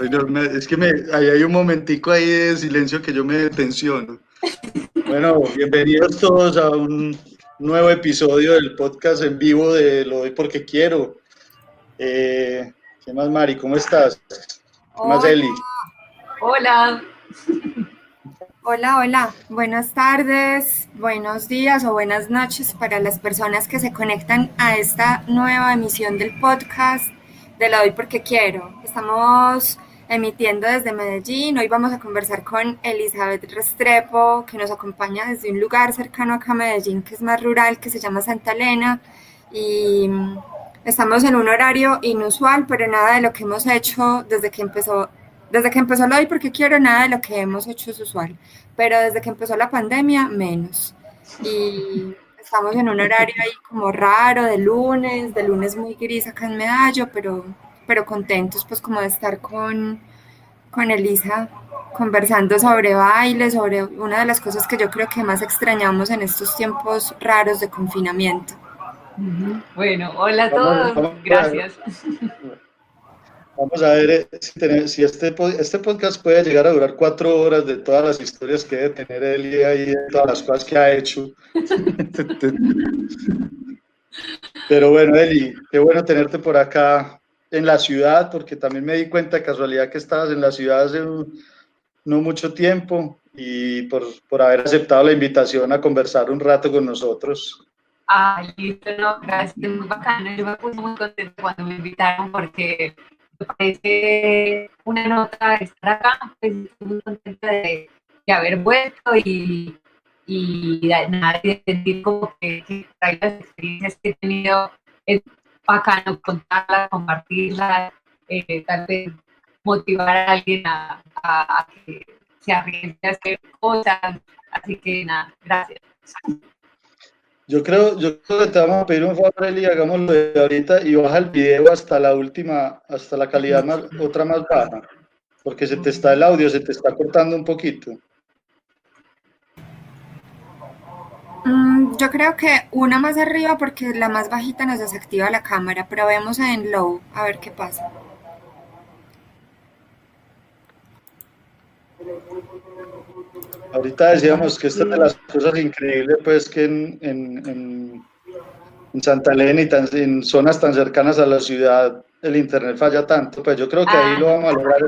es que me, ahí hay un momentico ahí de silencio que yo me tensiono. Bueno, bienvenidos todos a un nuevo episodio del podcast en vivo de Lo doy porque quiero. Eh, ¿Qué más, Mari? ¿Cómo estás? ¿Qué más, Eli? Hola. Hola, hola. Buenas tardes, buenos días o buenas noches para las personas que se conectan a esta nueva emisión del podcast de La Doy Porque Quiero. Estamos emitiendo desde Medellín. Hoy vamos a conversar con Elizabeth Restrepo, que nos acompaña desde un lugar cercano acá a Medellín, que es más rural, que se llama Santa Elena. Y estamos en un horario inusual, pero nada de lo que hemos hecho desde que empezó desde que empezó lo hoy porque quiero nada de lo que hemos hecho es usual, pero desde que empezó la pandemia menos. Y estamos en un horario ahí como raro de lunes, de lunes muy gris acá en Medallo, pero, pero contentos pues como de estar con, con Elisa conversando sobre baile, sobre una de las cosas que yo creo que más extrañamos en estos tiempos raros de confinamiento. Bueno, hola a todos, gracias. Vamos a ver eh, si, este, este podcast puede llegar a durar cuatro horas de todas las historias que debe tener él y de todas las cosas que ha hecho. Pero bueno, Eli, qué bueno tenerte por acá en la ciudad, porque también me di cuenta de casualidad que estabas en la ciudad hace no mucho tiempo y por, por haber aceptado la invitación a conversar un rato con nosotros. Ah, listo, no, gracias, muy bacano. Yo me puse muy contenta cuando me invitaron porque parece una nota estar acá, pues estoy muy contenta de, haber vuelto y, y nada, de sentir como que, que las experiencias que he tenido, es bacano contarlas, compartirlas, eh, tal vez motivar a alguien a, a que se arriesgue a hacer cosas, así que nada, gracias. Yo creo, yo creo que te vamos a pedir un favor, Eli, hagámoslo de ahorita y baja el video hasta la última, hasta la calidad más, otra más baja, porque se te está el audio, se te está cortando un poquito. Mm, yo creo que una más arriba porque la más bajita nos desactiva la cámara, pero vemos en low, a ver qué pasa. Ahorita decíamos que esta es de las cosas increíbles, pues que en, en, en, Santa Elena y tan, en zonas tan cercanas a la ciudad el internet falla tanto, pues yo creo que ahí lo vamos a lograr.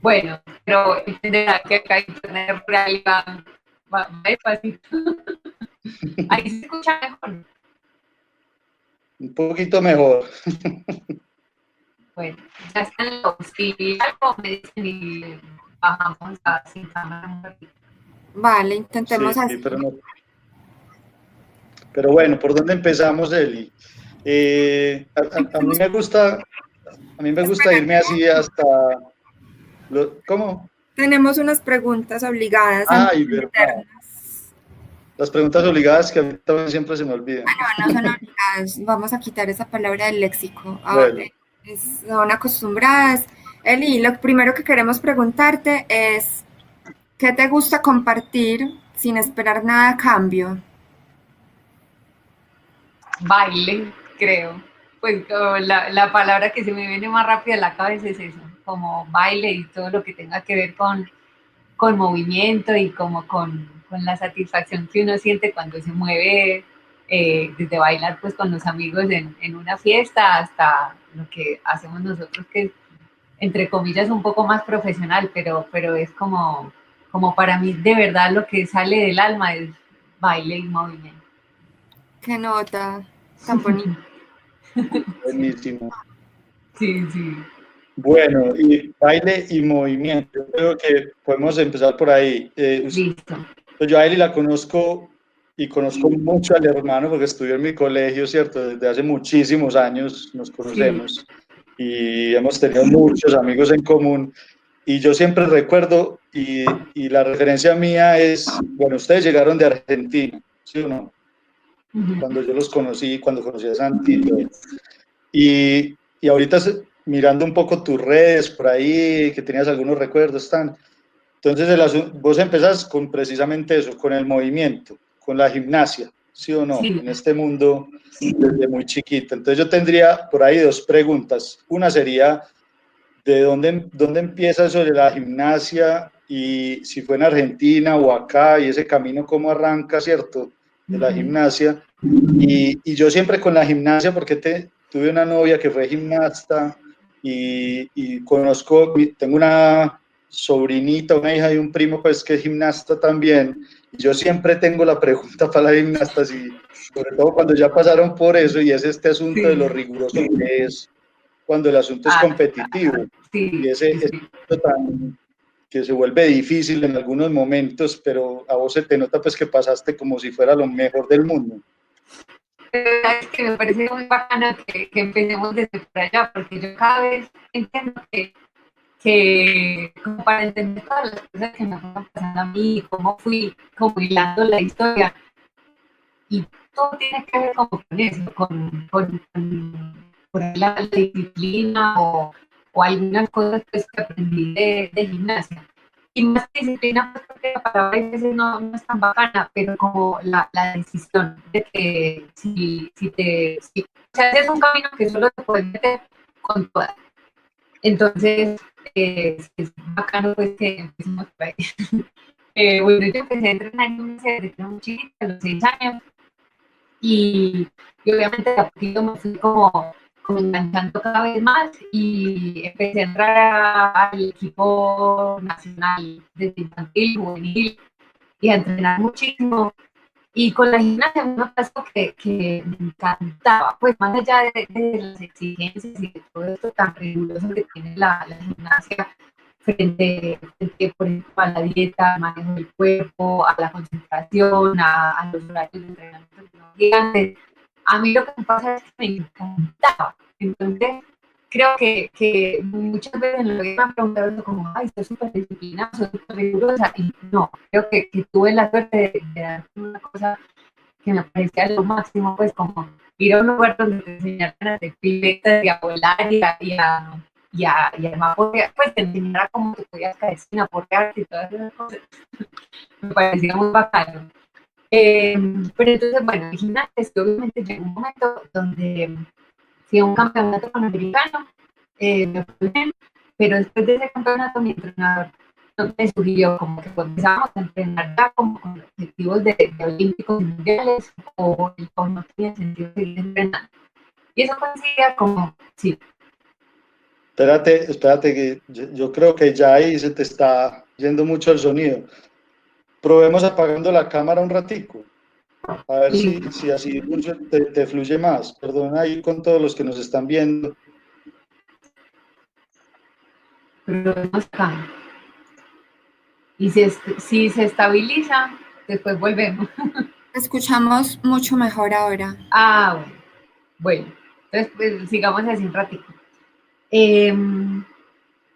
Bueno, pero entenderá que acá internet real va, va, fácil. Ahí se escucha mejor. Un poquito mejor. Bueno, ya están los. Si algo me dicen y bajamos a sin cámara. Vale, intentemos así. pero, bueno, ¿por dónde empezamos, Eli? Eh, a, mí me gusta, a mí me gusta irme así hasta, ¿cómo? Tenemos unas preguntas obligadas. Ay, verdad. Las preguntas obligadas que a mí también siempre se me olvidan. no, no son obligadas. Vamos a quitar esa palabra del léxico. Ahora, son acostumbradas. Eli, lo primero que queremos preguntarte es, ¿Qué te gusta compartir sin esperar nada a cambio? Baile, creo. Pues la, la, palabra que se me viene más rápida a la cabeza es eso, como baile y todo lo que tenga que ver con, con movimiento y como con, con la satisfacción que uno siente cuando se mueve, eh, desde bailar pues con los amigos en, en, una fiesta hasta lo que hacemos nosotros que es, entre comillas, un poco más profesional, pero, pero es como como para mí de verdad lo que sale del alma es baile y movimiento. Qué nota tan bonita. Buenísimo. Sí, sí. Bueno, y baile y movimiento. Yo creo que podemos empezar por ahí. Eh, Listo. Pues yo a Eli la conozco y conozco mucho al hermano porque estudió en mi colegio, ¿cierto? Desde hace muchísimos años nos conocemos y hemos tenido muchos amigos en común. y yo siempre recuerdo, y, y, la referencia mía es, bueno, ustedes llegaron de Argentina, ¿sí o no? Cuando yo los conocí, cuando conocí a Santi. Y, y ahorita mirando un poco tus redes por ahí, que tenías algunos recuerdos, están. Entonces, el, vos empezás con precisamente eso, con el movimiento, con la gimnasia, ¿sí o no? En este mundo desde muy chiquito. Entonces, yo tendría por ahí dos preguntas. Una sería, ¿de dónde, dónde empieza eso de la gimnasia? Y si fue en Argentina o acá, y ese camino, ¿cómo arranca, cierto? De la gimnasia. Y, y yo siempre con la gimnasia, porque te, tuve una novia que fue gimnasta y, y conozco, tengo una sobrinita, una hija y un primo pues que es gimnasta también. Yo siempre tengo la pregunta para las gimnastas y sobre todo cuando ya pasaron por eso y es este asunto de lo riguroso que es cuando el asunto es ah, competitivo y ese, tan que se vuelve difícil en algunos momentos, pero a vos se te nota pues que pasaste como si fuera lo mejor del mundo. Es que me parece muy bacana que, que empecemos desde por allá, porque yo cada vez entiendo que que como para entender todas las cosas que me están pasando a mí, cómo fui como hilando la historia. Y todo tiene que ver con eso, con, con, la, disciplina o, o, algunas cosas pues, que aprendí de, de, gimnasia. Y más disciplina, pues, porque la palabra a veces no, no, es tan bacana, pero como la, la decisión de que si, si te... Si, o sea, es un camino que solo te puedes meter con todas. Entonces, eh, es bacano pues que empecemos por ahí. eh, bueno, yo empecé a entrenar en desde muy chiquita, a los seis años, y, obviamente a poquito me fui como, como enganchando cada vez más y empecé a entrar al equipo nacional de infantil, juvenil, y a entrenar muchísimo. Y con la gimnasia me pasó que, que me encantaba, pues más allá de, de, las exigencias y de todo esto tan riguroso que tiene la, la gimnasia frente, frente, por ejemplo, a la dieta, al manejo del cuerpo, a la concentración, a, a los horarios de entrenamiento gigantes, a mí lo que me pasa es que me encantaba. Entonces, creo que, que muchas veces lo que me como, ay, soy súper disciplinada, soy súper rigurosa, y no, creo que, que, tuve la suerte de, dar una cosa que me parecía lo máximo, pues como ir a un lugar donde te enseñaran a hacer piletas y a volar y a, y a, y a, pues te enseñara cómo te podías caer sin aporrearte y todas esas cosas. me parecía muy bacano. Eh, pero entonces, bueno, imagínate, obviamente llegó un momento donde a un campeonato panamericano, eh, pero después de ese campeonato mi entrenador me sugirió como que comenzamos a entrenar ya como con objetivos de, de olímpicos mundiales o, o, no tenía sentido seguir entrenando. Y eso coincidía como, sí. Espérate, espérate, que yo, yo creo que ya ahí se te está yendo mucho el sonido. Probemos apagando la cámara un ratico. A ver si, si así te, te, fluye más. Perdona ahí con todos los que nos están viendo. Y si, si se estabiliza, después volvemos. Escuchamos mucho mejor ahora. Ah, bueno. Bueno, entonces pues, sigamos así un ratito. Eh,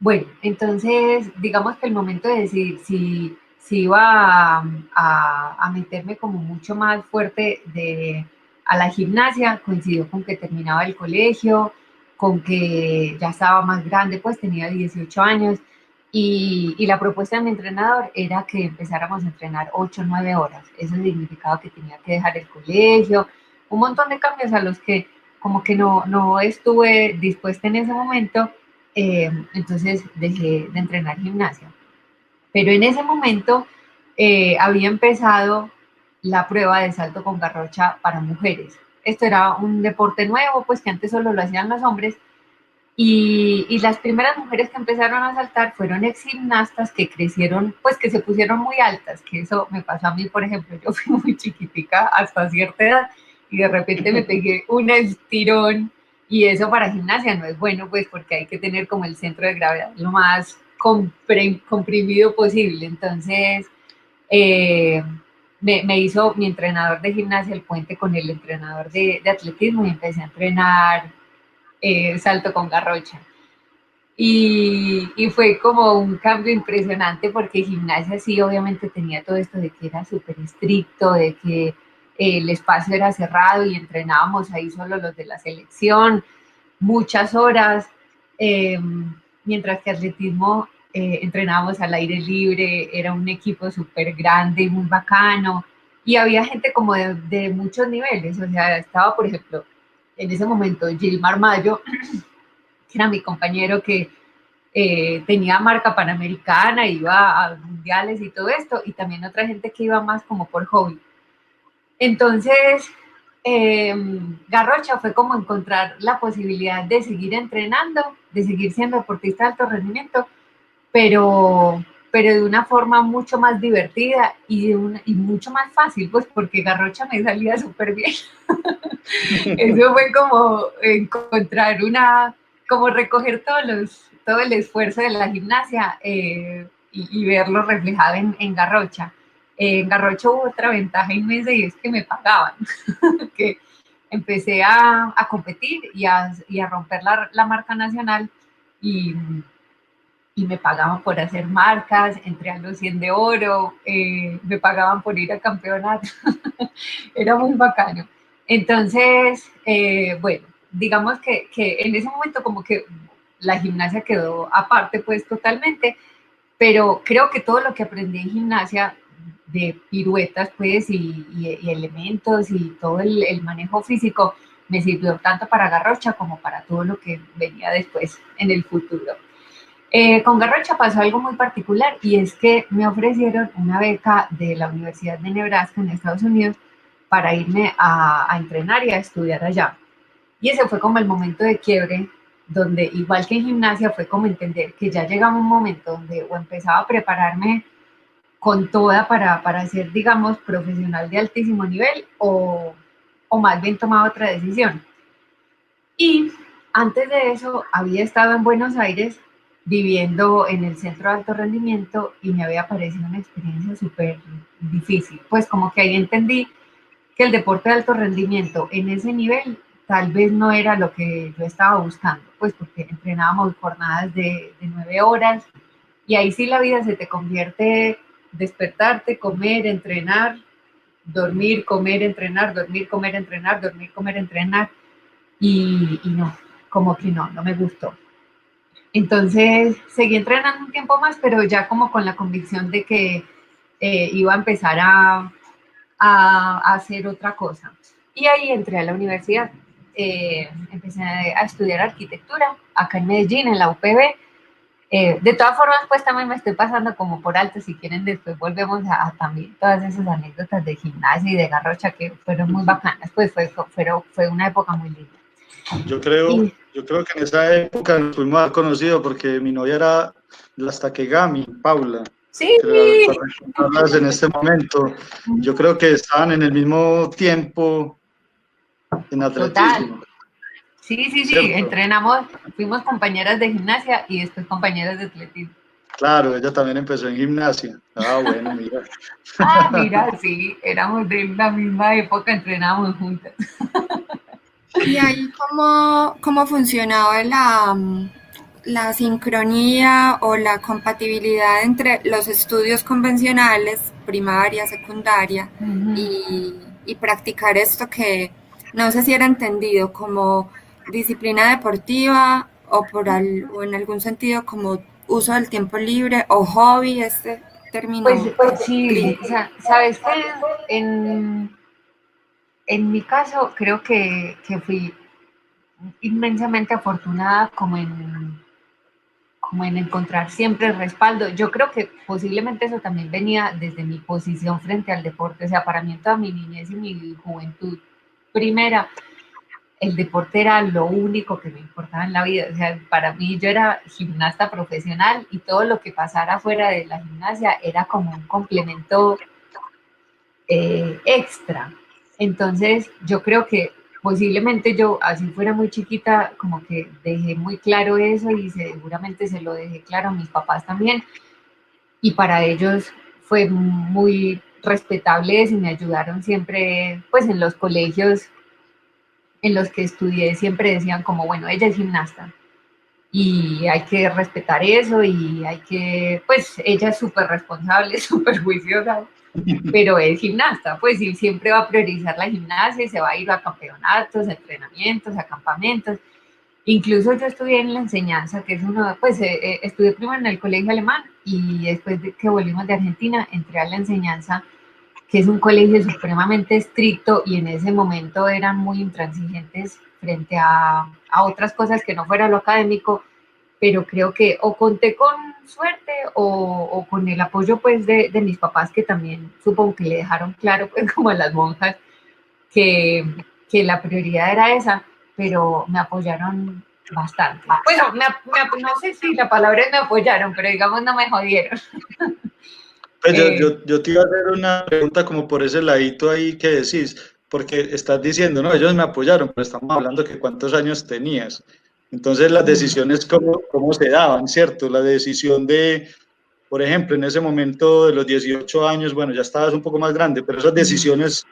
bueno, entonces digamos que el momento de decidir si si iba a, a, meterme como mucho más fuerte de, a la gimnasia, coincidió con que terminaba el colegio, con que ya estaba más grande, pues tenía 18 años, y, y, la propuesta de mi entrenador era que empezáramos a entrenar 8 o 9 horas. Eso significaba que tenía que dejar el colegio, un montón de cambios a los que como que no, no estuve dispuesta en ese momento, eh, entonces dejé de entrenar gimnasia. Pero en ese momento eh, había empezado la prueba de salto con garrocha para mujeres. Esto era un deporte nuevo, pues que antes solo lo hacían los hombres. Y, y las primeras mujeres que empezaron a saltar fueron ex gimnastas que crecieron, pues que se pusieron muy altas, que eso me pasó a mí, por ejemplo, yo fui muy chiquitica hasta cierta edad y de repente me pegué un estirón y eso para gimnasia no es bueno, pues porque hay que tener como el centro de gravedad lo más comprimido posible. Entonces, eh, me, hizo mi entrenador de gimnasia el puente con el entrenador de, atletismo y empecé a entrenar eh, salto con garrocha. Y, y, fue como un cambio impresionante porque gimnasia sí obviamente tenía todo esto de que era súper estricto, de que eh, el espacio era cerrado y entrenábamos ahí solo los de la selección, muchas horas, mientras que atletismo eh, entrenábamos al aire libre, era un equipo súper grande, muy bacano, y había gente como de, de, muchos niveles, o sea, estaba, por ejemplo, en ese momento Gilmar Mayo, que era mi compañero que eh, tenía marca panamericana, iba a mundiales y todo esto, y también otra gente que iba más como por hobby. Entonces, eh, Garrocha fue como encontrar la posibilidad de seguir entrenando, de seguir siendo deportista de alto rendimiento, pero, pero de una forma mucho más divertida y, de una, y mucho más fácil, pues porque Garrocha me salía súper bien. Eso fue como encontrar una, como recoger todos los, todo el esfuerzo de la gimnasia eh, y, y, verlo reflejado en, en Garrocha. Eh, en Garrocha hubo otra ventaja inmensa y es que me pagaban, que empecé a, a competir y a, y a romper la, la marca nacional y y me pagaban por hacer marcas, entré a los 100 de oro, eh, me pagaban por ir a campeonato, era muy bacano. Entonces, eh, bueno, digamos que, que, en ese momento como que la gimnasia quedó aparte pues totalmente, pero creo que todo lo que aprendí en gimnasia de piruetas pues y, y, y elementos y todo el, el manejo físico me sirvió tanto para Garrocha como para todo lo que venía después en el futuro. Eh, con Garrocha pasó algo muy particular y es que me ofrecieron una beca de la Universidad de Nebraska en Estados Unidos para irme a, entrenar y a estudiar allá. Y ese fue como el momento de quiebre, donde igual que en gimnasia fue como entender que ya llegaba un momento donde o empezaba a prepararme con toda para, para ser, digamos, profesional de altísimo nivel o, o más bien tomaba otra decisión. Y antes de eso había estado en Buenos Aires viviendo en el centro de alto rendimiento y me había parecido una experiencia súper difícil. Pues como que ahí entendí que el deporte de alto rendimiento en ese nivel tal vez no era lo que yo estaba buscando, pues porque entrenábamos jornadas de, de nueve horas y ahí sí la vida se te convierte despertarte, comer, entrenar, dormir, comer, entrenar, dormir, comer, entrenar, dormir, comer, entrenar y, y no, como que no, no me gustó. Entonces seguí entrenando un tiempo más, pero ya como con la convicción de que eh, iba a empezar a, a, hacer otra cosa. Y ahí entré a la universidad. Eh, empecé a estudiar arquitectura acá en Medellín, en la UPB. Eh, de todas formas, pues también me estoy pasando como por alto. Si quieren, después volvemos a, a también todas esas anécdotas de gimnasia y de garrocha que fueron muy bacanas. Pues fue, fue, fue una época muy linda. Yo creo, yo creo que en esa época nos fuimos conocidos porque mi novia era la Takegami, Paula. Sí. Hablas en este momento. Yo creo que estaban en el mismo tiempo en atletismo. Total. Sí, sí, sí, ¿Cierto? entrenamos, fuimos compañeras de gimnasia y después compañeras de atletismo. Claro, ella también empezó en gimnasia. Ah, bueno, mira. ah, mira, sí, éramos de la misma época, entrenábamos juntas. ¿Y ahí cómo, cómo funcionaba la, la sincronía o la compatibilidad entre los estudios convencionales, primaria, secundaria, uh -huh. y, y, practicar esto que no sé si era entendido como disciplina deportiva o, por al, o en algún sentido como uso del tiempo libre o hobby, este término? Pues, pues sí, o sea, sabes que en en mi caso, creo que, que, fui inmensamente afortunada como en, como en encontrar siempre el respaldo. Yo creo que posiblemente eso también venía desde mi posición frente al deporte. O sea, para mí en toda mi niñez y mi juventud primera, el deporte era lo único que me importaba en la vida. O sea, para mí yo era gimnasta profesional y todo lo que pasara fuera de la gimnasia era como un complemento eh, extra. Entonces, yo creo que posiblemente yo, así fuera muy chiquita, como que dejé muy claro eso y seguramente se lo dejé claro a mis papás también. Y para ellos fue muy respetable y me ayudaron siempre, pues en los colegios en los que estudié, siempre decían como, bueno, ella es gimnasta. y hay que respetar eso y hay que, pues ella es súper responsable, súper juiciosa, pero es gimnasta, pues y siempre va a priorizar la gimnasia se va a ir a campeonatos, entrenamientos, a campamentos. Incluso yo estudié en la enseñanza, que es uno, pues eh, eh, estudié primero en el colegio alemán y después de que volvimos de Argentina entré a la enseñanza, que es un colegio supremamente estricto y en ese momento eran muy intransigentes frente a, a otras cosas que no fuera lo académico, pero creo que o conté con suerte o, o con el apoyo pues de, de, mis papás que también supongo que le dejaron claro pues como a las monjas que, que la prioridad era esa, pero me apoyaron bastante. Bueno, me, me, no sé si la palabra es me apoyaron, pero digamos no me jodieron. Pues yo, yo, yo, te iba a hacer una pregunta como por ese ladito ahí que decís, porque estás diciendo, no, ellos me apoyaron, pero estamos hablando que cuántos años tenías. Entonces las decisiones, ¿cómo, cómo se daban, cierto? La decisión de, por ejemplo, en ese momento de los 18 años, bueno, ya estabas un poco más grande, pero esas decisiones,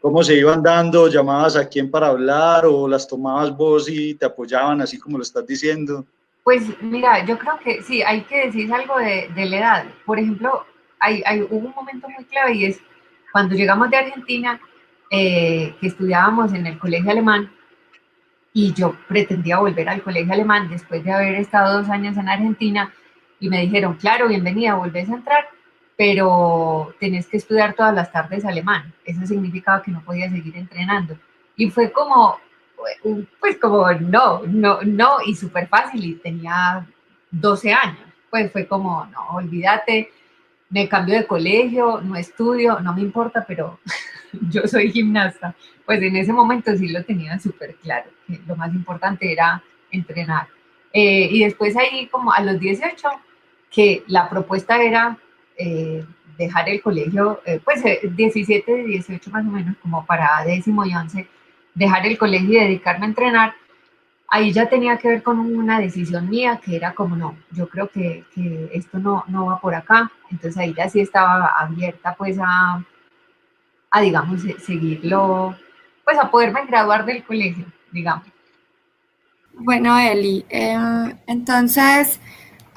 ¿cómo se iban dando? ¿Llamabas a quién para hablar o las tomabas vos y te apoyaban así como lo estás diciendo? Pues mira, yo creo que sí, hay que decir algo de, de la edad. Por ejemplo, hay, hay, hubo un momento muy clave y es cuando llegamos de Argentina, eh, que estudiábamos en el colegio alemán, y yo pretendía volver al colegio alemán después de haber estado dos años en Argentina y me dijeron, claro, bienvenida, volvés a entrar, pero tenés que estudiar todas las tardes alemán. Eso significaba que no podía seguir entrenando. Y fue como, pues como, no, no, no, y súper fácil, y tenía 12 años. Pues fue como, no, olvídate, me cambio de colegio, no estudio, no me importa, pero yo soy gimnasta. Pues en ese momento sí lo tenía súper claro, que lo más importante era entrenar. Eh, y después ahí como a los 18, que la propuesta era eh, dejar el colegio, eh, pues 17, 18 más o menos, como para décimo y once, dejar el colegio y dedicarme a entrenar, ahí ya tenía que ver con una decisión mía que era como, no, yo creo que, que, esto no, no va por acá. Entonces ahí ya sí estaba abierta pues a, a digamos, seguirlo, pues a poderme graduar del colegio, digamos. Bueno, Eli, eh, entonces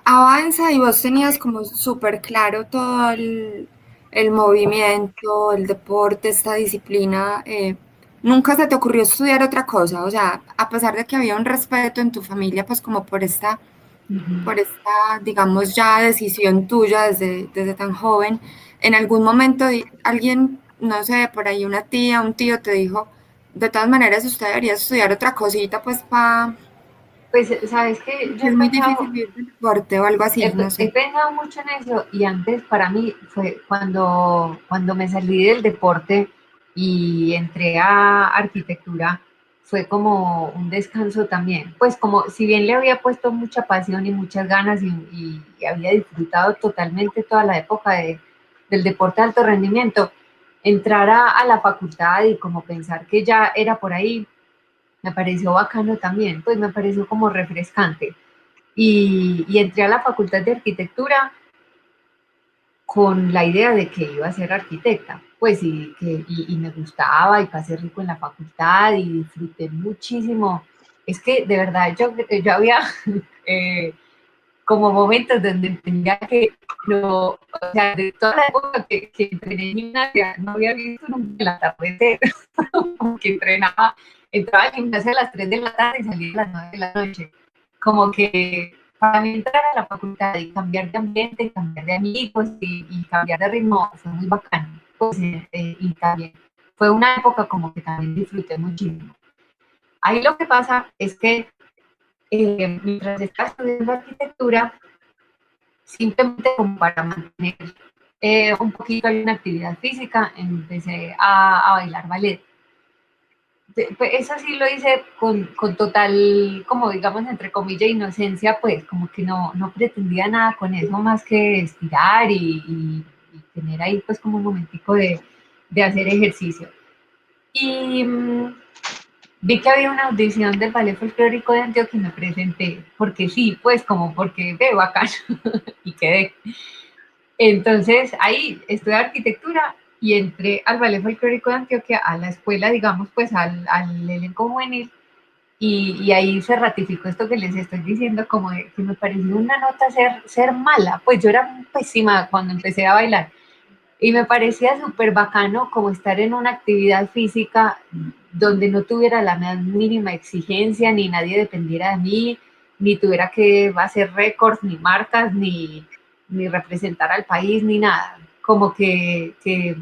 avanza y vos tenías como súper claro todo el, el, movimiento, el deporte, esta disciplina. Eh, nunca se te ocurrió estudiar otra cosa, o sea, a pesar de que había un respeto en tu familia, pues como por esta, uh -huh. por esta, digamos, ya decisión tuya desde, desde tan joven, en algún momento alguien, no sé, por ahí una tía, un tío te dijo, de todas maneras usted debería estudiar otra cosita, pues para... Pues, ¿sabes que Es muy difícil vivir deporte o algo así, he, no sé. he pensado mucho en eso y antes para mí fue cuando, cuando me salí del deporte, y entré a arquitectura, fue como un descanso también. Pues como si bien le había puesto mucha pasión y muchas ganas y, y, y había disfrutado totalmente toda la época de, del deporte de alto rendimiento, entrar a, la facultad y como pensar que ya era por ahí, me pareció bacano también, pues me pareció como refrescante. Y, y entré a la facultad de arquitectura con la idea de que iba a ser arquitecta pues y, que, y, y, me gustaba y pasé rico en la facultad y disfruté muchísimo. Es que de verdad yo, yo había eh, como momentos donde entendía que no, o sea, de toda la época que, que entrené en gimnasia, no había visto nunca el atardecer, que entrenaba, entraba al gimnasio a las 3 de la tarde y salía a las 9 de la noche. Como que para mí entrar a la facultad y cambiar de ambiente, cambiar de amigos y, y cambiar de ritmo fue muy bacano pues, eh, y también fue una época como que también disfruté muchísimo. Ahí lo que pasa es que eh, mientras estaba estudiando arquitectura, simplemente como para mantener eh, un poquito de una actividad física, empecé a, a bailar ballet. Pues, eso sí lo hice con, con, total, como digamos, entre comillas, inocencia, pues como que no, no pretendía nada con eso más que estirar y, y tener ahí pues como un momentico de, de hacer ejercicio. Y mmm, vi que había una audición del Ballet Folclórico de Antioquia y me presenté, porque sí, pues como porque veo acá y quedé. Entonces ahí estudié arquitectura y entré al Ballet Folclórico de Antioquia, a la escuela, digamos, pues al, al elenco juvenil, y, ahí se ratificó esto que les estoy diciendo, como que me pareció una nota ser, ser mala. Pues yo era pésima cuando empecé a bailar. Y me parecía súper bacano como estar en una actividad física donde no tuviera la más mínima exigencia, ni nadie dependiera de mí, ni tuviera que hacer récords, ni marcas, ni, ni representar al país, ni nada. Como que, que,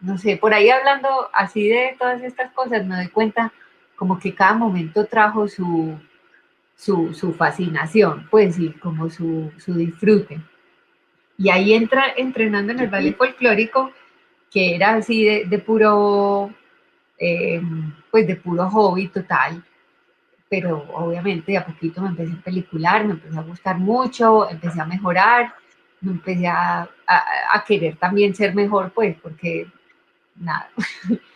no sé, por ahí hablando así de todas estas cosas, me doy cuenta como que cada momento trajo su, su, fascinación, pues, y como su, su, disfrute. Y ahí entra entrenando en el ballet folclórico, que era así de, puro, eh, pues de puro hobby total, pero obviamente a poquito me empecé a pelicular, me empecé a gustar mucho, empecé a mejorar, me empecé a, a querer también ser mejor, pues, porque nada,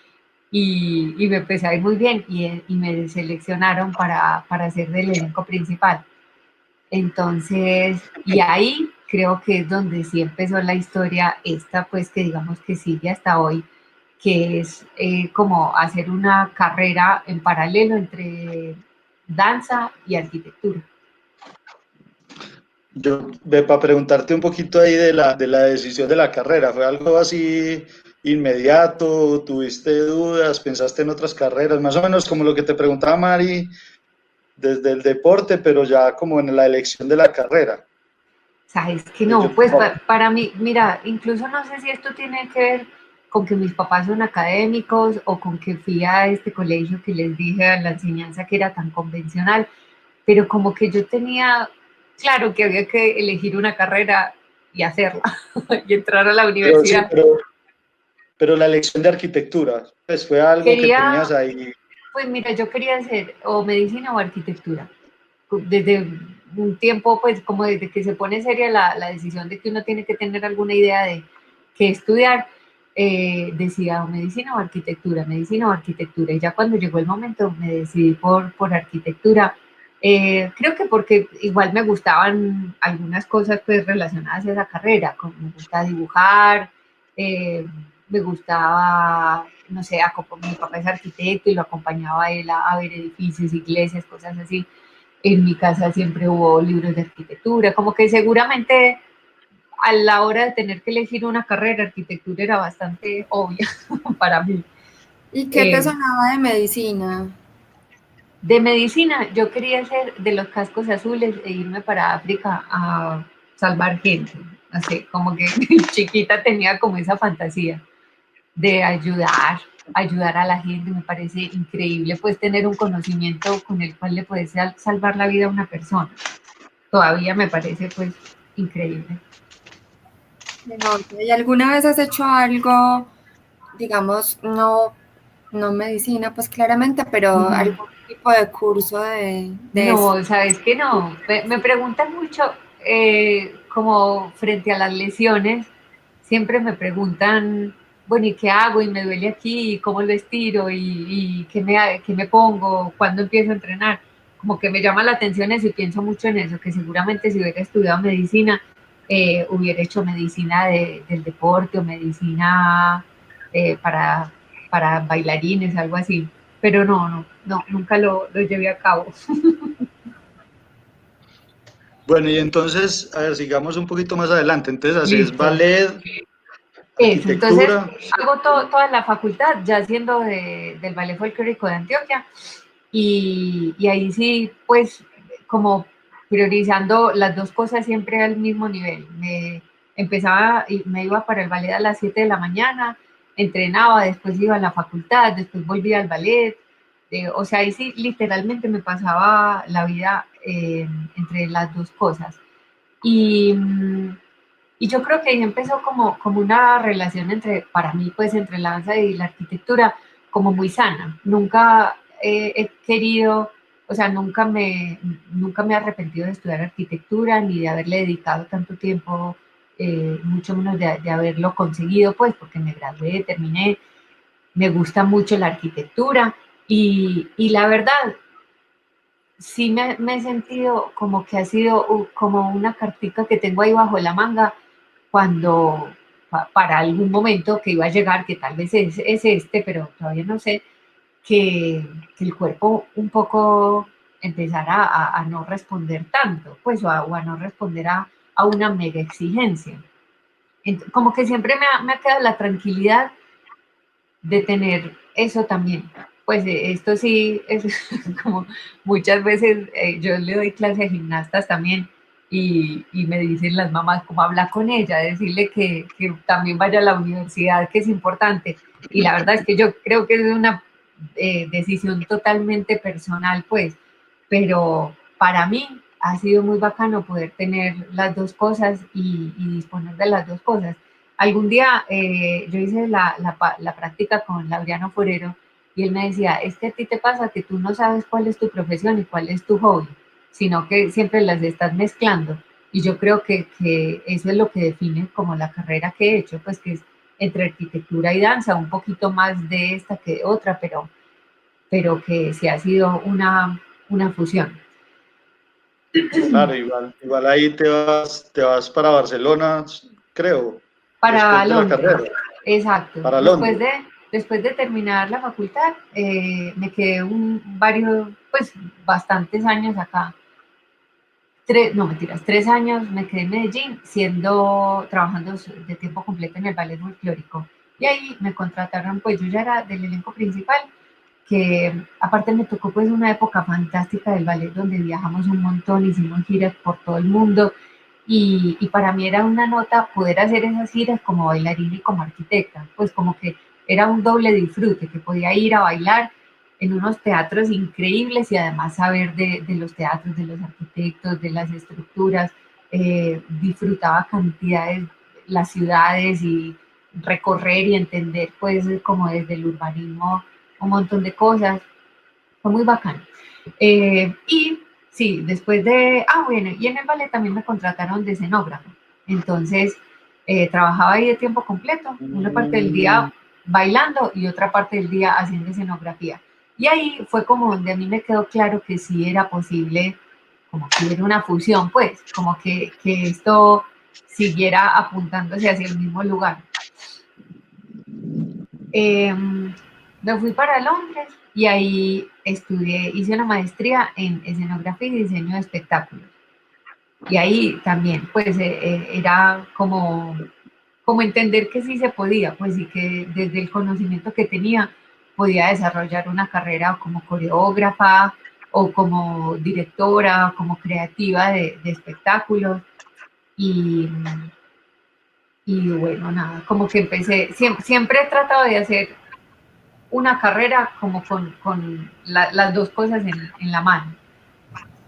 y, me empecé a ir muy bien y, me seleccionaron para, para ser del elenco principal. Entonces, y ahí creo que es donde sí empezó la historia, esta pues que digamos que sigue hasta hoy, que es eh, como hacer una carrera en paralelo entre danza y arquitectura. Yo, para preguntarte un poquito ahí de la, de la decisión de la carrera, ¿fue algo así inmediato? ¿Tuviste dudas? ¿Pensaste en otras carreras? Más o menos como lo que te preguntaba Mari desde el deporte, pero ya como en la elección de la carrera. Sabes que no, pues para, mí, mira, incluso no sé si esto tiene que ver con que mis papás son académicos o con que fui a este colegio que les dije a la enseñanza que era tan convencional, pero como que yo tenía claro que había que elegir una carrera y hacerla y entrar a la universidad. Pero la elección de arquitectura, pues fue algo que tenías ahí. Pues mira, yo quería hacer o medicina o arquitectura. Desde un tiempo, pues como desde que se pone seria la, la decisión de que uno tiene que tener alguna idea de qué estudiar, eh, decía medicina o arquitectura, medicina o arquitectura. Y ya cuando llegó el momento me decidí por, por arquitectura. Eh, creo que porque igual me gustaban algunas cosas pues relacionadas a esa carrera, como me gusta dibujar, eh, me gustaba, no sé, mi papá es arquitecto y lo acompañaba a él a, ver edificios, iglesias, cosas así. En mi casa siempre hubo libros de arquitectura, como que seguramente a la hora de tener que elegir una carrera, arquitectura era bastante obvia para mí. ¿Y qué te eh, sonaba de medicina? De medicina, yo quería ser de los cascos azules e irme para África a salvar gente. Así, como que chiquita tenía como esa fantasía de ayudar, ayudar a la gente. Me parece increíble pues tener un conocimiento con el cual le puedes salvar la vida a una persona. Todavía me parece pues increíble. ¿Y alguna vez has hecho algo, digamos, no, no medicina, pues claramente, pero algún tipo de curso de, No, sabes que no. Me, preguntan mucho, eh, como frente a las lesiones, siempre me preguntan bueno, ¿y qué hago? Y me duele aquí, ¿y cómo lo estiro? ¿Y, y qué, me, qué me pongo? ¿Cuándo empiezo a entrenar? Como que me llama la atención eso y pienso mucho en eso, que seguramente si hubiera estudiado medicina, eh, hubiera hecho medicina del deporte o medicina eh, para, para bailarines, algo así. Pero no, no, no, nunca lo, lo llevé a cabo. Bueno, y entonces, a ver, sigamos un poquito más adelante. Entonces, así es ballet, eso, entonces hago toda la facultad ya siendo del Ballet Folclórico de Antioquia y, y, ahí sí, pues como priorizando las dos cosas siempre al mismo nivel. Me empezaba y me iba para el ballet a las 7 de la mañana, entrenaba, después iba a la facultad, después volvía al ballet. Eh, o sea, ahí sí literalmente me pasaba la vida eh, entre las dos cosas. Y mm, y yo creo que ahí empezó como, como una relación entre, para mí, pues entre la danza y la arquitectura, como muy sana. Nunca he querido, o sea, nunca me, nunca me he arrepentido de estudiar arquitectura ni de haberle dedicado tanto tiempo, eh, mucho menos de, de, haberlo conseguido, pues, porque me gradué, terminé. Me gusta mucho la arquitectura y, y la verdad, sí me, me, he sentido como que ha sido como una cartica que tengo ahí bajo la manga cuando para algún momento que iba a llegar, que tal vez es, este, pero todavía no sé, que, el cuerpo un poco empezara a, no responder tanto, pues, o a, no responder a, una mega exigencia. como que siempre me ha, me ha quedado la tranquilidad de tener eso también. Pues eh, esto sí es como muchas veces eh, yo le doy clase a gimnastas también y, y, me dicen las mamás cómo hablar con ella, decirle que, que, también vaya a la universidad, que es importante. Y la verdad es que yo creo que es una eh, decisión totalmente personal, pues, pero para mí ha sido muy bacano poder tener las dos cosas y, disponer de las dos cosas. Algún día eh, yo hice la, la, la, práctica con Laureano Forero y él me decía, es que a ti te pasa que tú no sabes cuál es tu profesión y cuál es tu hobby, sino que siempre las estás mezclando. Y yo creo que, que eso es lo que define como la carrera que he hecho, pues que es entre arquitectura y danza, un poquito más de esta que de otra, pero, pero que sí ha sido una, una fusión. Claro, igual, igual ahí te vas, te vas para Barcelona, creo. Para Londres. Exacto. después, de, después de terminar la facultad, eh, me quedé un, varios, pues bastantes años acá. Tres, no mentiras, tres años me quedé en Medellín, siendo, trabajando de tiempo completo en el ballet folclórico. Y ahí me contrataron, pues yo ya era del elenco principal, que aparte me tocó pues una época fantástica del ballet donde viajamos un montón, hicimos giras por todo el mundo y, y, para mí era una nota poder hacer esas giras como bailarina y como arquitecta, pues como que era un doble disfrute, que podía ir a bailar en unos teatros increíbles y además saber de, de los teatros, de los arquitectos, de las estructuras, eh, disfrutaba cantidades, las ciudades y recorrer y entender pues como desde el urbanismo un montón de cosas, fue muy bacano. Eh, y Sí, después de, ah, bueno, y en el ballet también me contrataron de escenógrafo. Entonces, eh, trabajaba ahí de tiempo completo, una parte del día bailando y otra parte del día haciendo escenografía. Y ahí fue como donde a mí me quedó claro que sí era posible, como que era una fusión, pues, como que, que esto siguiera apuntándose hacia el mismo lugar. Em, me fui para Londres y ahí estudié, hice una maestría en escenografía y diseño de espectáculos. Y ahí también, pues, eh, eh, era como, como entender que sí se podía, pues, y que desde el conocimiento que tenía podía desarrollar una carrera como coreógrafa o como directora, como creativa de, espectáculos. Y, y bueno, nada, como que empecé, siempre, siempre he tratado de hacer una carrera como con, con las dos cosas en, en la mano.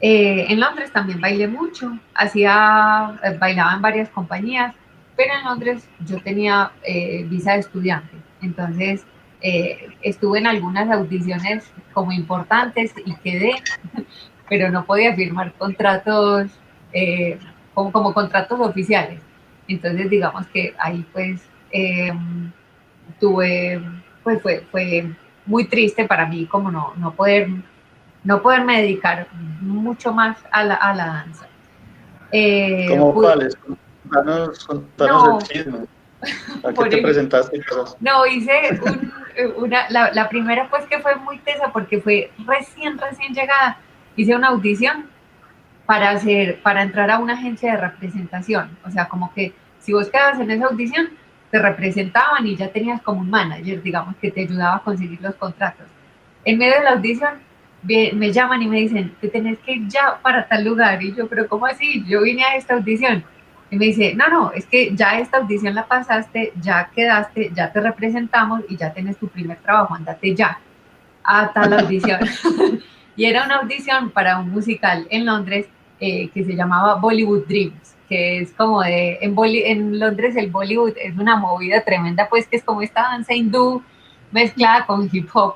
Eh, en Londres también bailé mucho, hacía, eh, bailaba en varias compañías, pero en Londres yo tenía eh, visa de estudiante, entonces estuve en algunas audiciones como importantes y quedé, pero no podía firmar contratos como, como contratos oficiales. Entonces digamos que ahí pues tuve pues fue, fue muy triste para mí como no, no, poder, no poderme dedicar mucho más a la, a la danza. Eh, ¿Cómo cuáles? Contanos, contanos el chisme. ¿A qué te presentaste? No, hice una, la, la, primera pues que fue muy tesa porque fue recién, recién llegada. Hice una audición para, hacer, para entrar a una agencia de representación. O sea, como que si vos quedas en esa audición, te representaban y ya tenías como un manager, digamos, que te ayudaba a conseguir los contratos. En medio de la audición me llaman y me dicen, te tenés que ir ya para tal lugar. Y yo, pero ¿cómo así? Yo vine a esta audición. Y me dice, no, no, es que ya esta audición la pasaste, ya quedaste, ya te representamos y ya tienes tu primer trabajo, andate ya a tal audición. y era una audición para un musical en Londres eh, que se llamaba Bollywood Dreams que es como de, en, en Londres el Bollywood es una movida tremenda, pues que es como esta danza hindú mezclada con hip hop.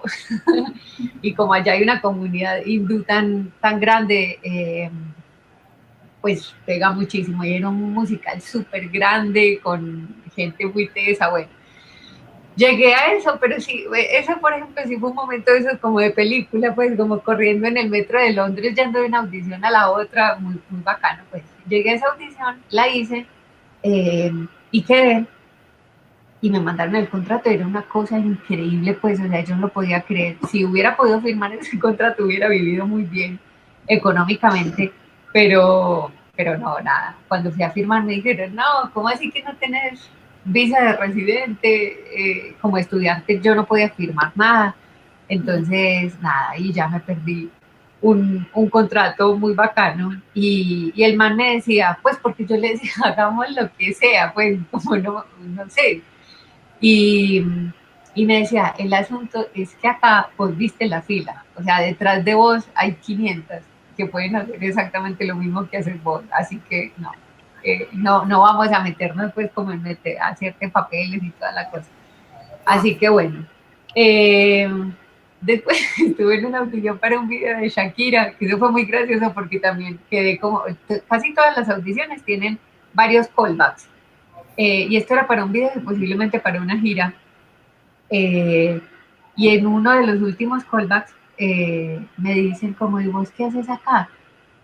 y como allá hay una comunidad hindú tan, tan grande, eh, pues pega muchísimo. Y era un musical súper grande con gente muy tesa, bueno. Llegué a eso, pero sí, eso por ejemplo sí fue un momento eso como de película, pues como corriendo en el metro de Londres, yendo de una audición a la otra, muy, muy bacano, pues llegué a esa audición, la hice eh, y quedé. y me mandaron el contrato, era una cosa increíble, pues, o sea, yo no lo podía creer. Si hubiera podido firmar ese contrato, hubiera vivido muy bien económicamente, pero, pero no, nada. Cuando fui a firmar me dijeron, no, ¿cómo así que no tenés visa de residente? Eh, como estudiante yo no podía firmar nada. Entonces, nada, y ya me perdí un, un, contrato muy bacano y, y, el man me decía, pues porque yo le decía, hagamos lo que sea, pues como no, no sé, y, y, me decía, el asunto es que acá vos viste la fila, o sea, detrás de vos hay 500 que pueden hacer exactamente lo mismo que haces vos, así que no, eh, no, no vamos a meternos pues como en meter, hacerte papeles y toda la cosa. Así que bueno, eh, después estuve en una audición para un video de Shakira, que eso fue muy gracioso porque también quedé como, casi todas las audiciones tienen varios callbacks. Eh, y esto era para un video posiblemente para una gira. Eh, y en uno de los últimos callbacks eh, me dicen como, ¿y vos qué haces acá?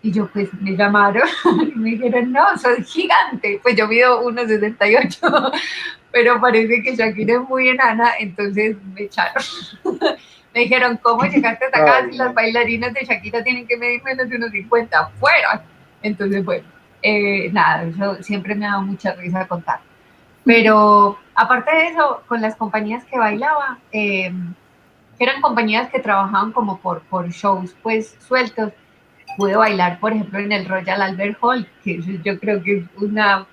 Y yo pues me llamaron y me dijeron, no, soy gigante. Pues yo mido 1,68, pero parece que Shakira es muy enana, entonces me echaron. me dijeron, ¿cómo llegaste hasta acá si las bailarinas de Shakira tienen que medir menos de 1,50? ¡Fuera! Entonces, bueno, nada, eso siempre me ha dado mucha risa contar. Pero aparte de eso, con las compañías que bailaba, eh, eran compañías que trabajaban como por, por shows pues sueltos, pude bailar, por ejemplo, en el Royal Albert Hall, que yo creo que es una,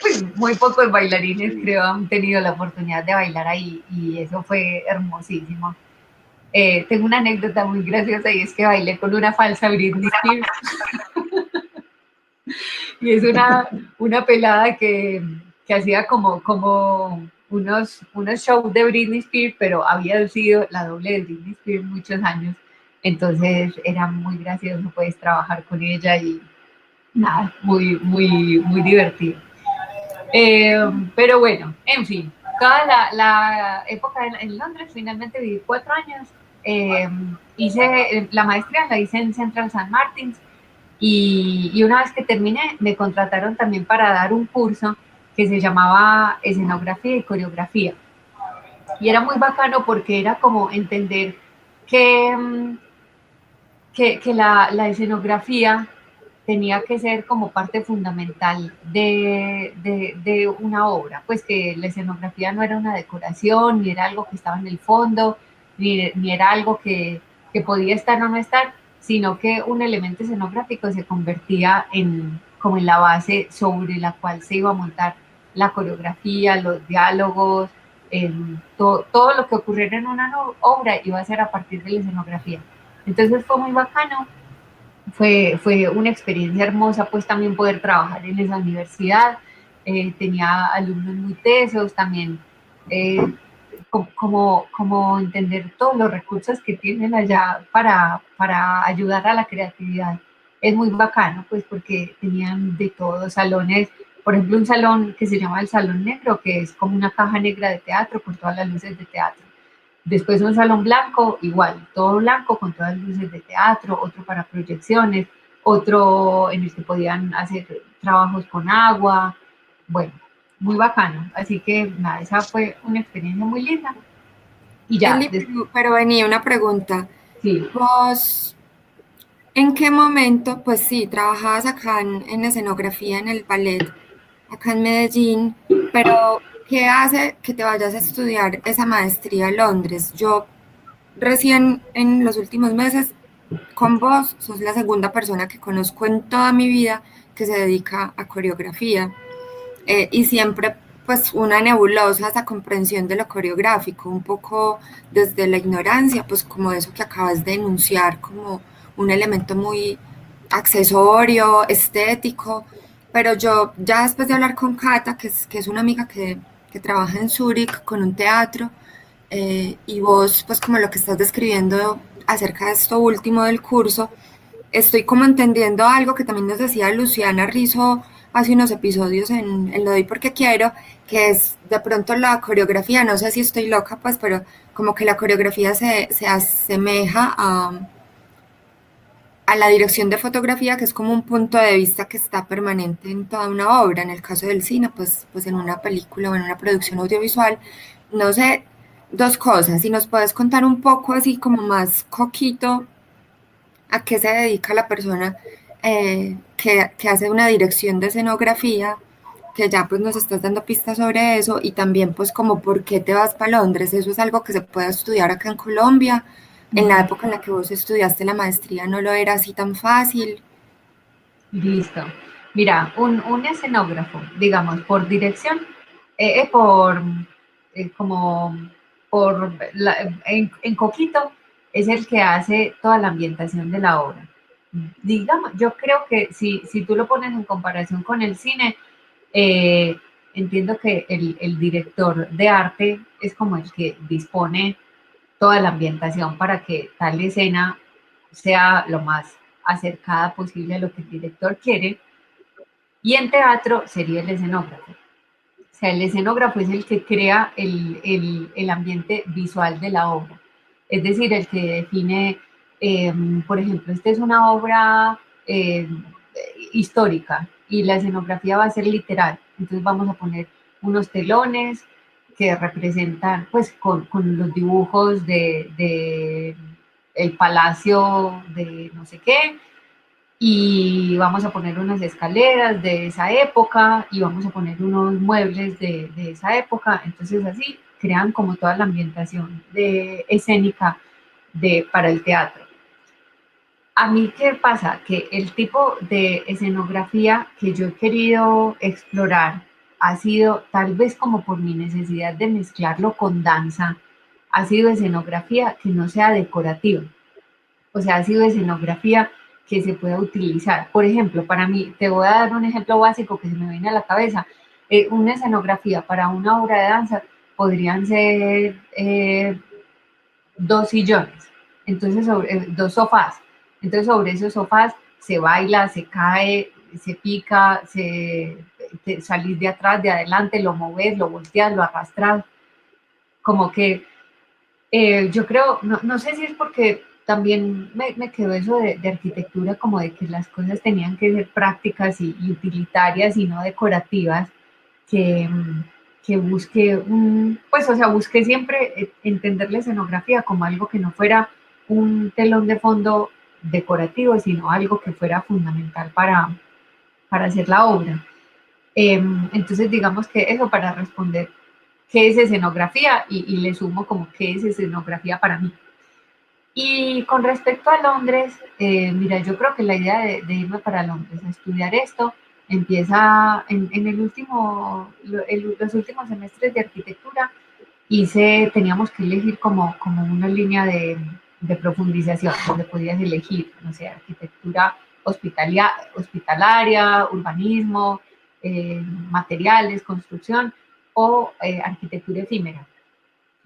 pues muy pocos bailarines creo han tenido la oportunidad de bailar ahí y eso fue hermosísimo. Eh, tengo una anécdota muy graciosa y es que bailé con una falsa Britney Spears. y es una, una pelada que, que hacía como, como unos, unos shows de Britney Spears, pero había sido la doble de Britney Spears muchos años. Entonces era muy gracioso puedes trabajar con ella y nada, muy, muy, muy divertido. Eh, pero bueno, en fin, toda la, época en, Londres, finalmente viví cuatro años. Eh, hice la maestría, la hice en Central St. Martins y, y, una vez que terminé me contrataron también para dar un curso que se llamaba escenografía y coreografía. Y era muy bacano porque era como entender que, mm, que, que la, la, escenografía tenía que ser como parte fundamental de, de, de, una obra, pues que la escenografía no era una decoración, ni era algo que estaba en el fondo, ni, ni era algo que, que podía estar o no estar, sino que un elemento escenográfico se convertía en como en la base sobre la cual se iba a montar la coreografía, los diálogos, todo lo que ocurriera en una obra iba a ser a partir de la escenografía. Entonces fue muy bacano, fue, fue una experiencia hermosa pues también poder trabajar en esa universidad, eh, tenía alumnos muy tesos, también eh, como, como entender todos los recursos que tienen allá para, para ayudar a la creatividad. Es muy bacano pues porque tenían de todos salones por ejemplo, un salón que se llama el Salón Negro, que es como una caja negra de teatro con todas las luces de teatro. Después un salón blanco, igual, todo blanco con todas las luces de teatro, otro para proyecciones, otro en el que podían hacer trabajos con agua, bueno, muy bacano. Así que nada, esa fue una experiencia muy linda. Y ya. Pero venía una pregunta. Sí. ¿Vos en qué momento, pues sí, trabajabas acá en, en escenografía en el ballet? Acá en Medellín, pero ¿qué hace que te vayas a estudiar esa maestría a Londres? Yo recién en los últimos meses con vos sos la segunda persona que conozco en toda mi vida que se dedica a coreografía eh, y siempre pues una nebulosa esa comprensión de lo coreográfico, un poco desde la ignorancia, pues como eso que acabas de enunciar, como un elemento muy accesorio, estético, pero yo ya después de hablar con Cata, que es, que es una amiga que, que trabaja en Zurich con un teatro, eh, y vos, pues como lo que estás describiendo acerca de esto último del curso, estoy como entendiendo algo que también nos decía Luciana Rizo hace unos episodios en, en Lo doy porque quiero, que es de pronto la coreografía, no sé si estoy loca, pues, pero como que la coreografía se, se asemeja a a la dirección de fotografía, que es como un punto de vista que está permanente en toda una obra. En el caso del cine, pues, pues en una película o en una producción audiovisual. No sé, dos cosas. Si nos puedes contar un poco así como más coquito a qué se dedica la persona eh, que, que, hace una dirección de escenografía, que ya pues nos estás dando pistas sobre eso y también pues como por qué te vas para Londres. Eso es algo que se puede estudiar acá en Colombia en la época en la que vos estudiaste la maestría no lo era así tan fácil. Listo. Mira, un, un escenógrafo, digamos, por dirección, eh, eh por, eh, como, por, en, en, Coquito, es el que hace toda la ambientación de la obra. Digamos, yo creo que si, si tú lo pones en comparación con el cine, eh, entiendo que el, el director de arte es como el que dispone toda la ambientación para que tal escena sea lo más acercada posible a lo que el director quiere. Y en teatro sería el escenógrafo. O sea, el escenógrafo es el que crea el, el, el ambiente visual de la obra. Es decir, el que define, em, por ejemplo, esta es una obra em, histórica y la escenografía va a ser literal. Entonces vamos a poner unos telones, que representan, pues, con, los dibujos de, el palacio de no sé qué, y vamos a poner unas escaleras de esa época, y vamos a poner unos muebles de, de esa época, entonces así crean como toda la ambientación de, escénica de, para el teatro. A mí, ¿qué pasa? Que el tipo de escenografía que yo he querido explorar ha sido, tal vez como por mi necesidad de mezclarlo con danza, ha sido escenografía que no sea decorativa. O sea, ha sido escenografía que se pueda utilizar. Por ejemplo, para mí, te voy a dar un ejemplo básico que se me viene a la cabeza. Eh, una escenografía para una obra de danza podrían ser eh, dos sillones, entonces sobre, eh, dos sofás. Entonces sobre esos sofás se baila, se cae, se pica, se salís de atrás, de adelante, lo moves, lo volteas, lo arrastras. Como que eh, yo creo, no, no, sé si es porque también me, me quedó eso de, arquitectura, como de que las cosas tenían que ser prácticas y, y utilitarias y no decorativas, que, que busque un, pues, o sea, busqué siempre entender la escenografía como algo que no fuera un telón de fondo decorativo, sino algo que fuera fundamental para, para hacer la obra. Em, entonces, digamos que eso para responder qué es escenografía y, le sumo como qué es escenografía para mí. Y con respecto a Londres, eh, mira, yo creo que la idea de, irme para Londres a estudiar esto empieza en, el último, los últimos semestres de arquitectura. Hice, teníamos que elegir como, como una línea de, de profundización, donde podías elegir, no sé, arquitectura hospitalia, hospitalaria, urbanismo, eh, materiales, construcción o eh, arquitectura efímera.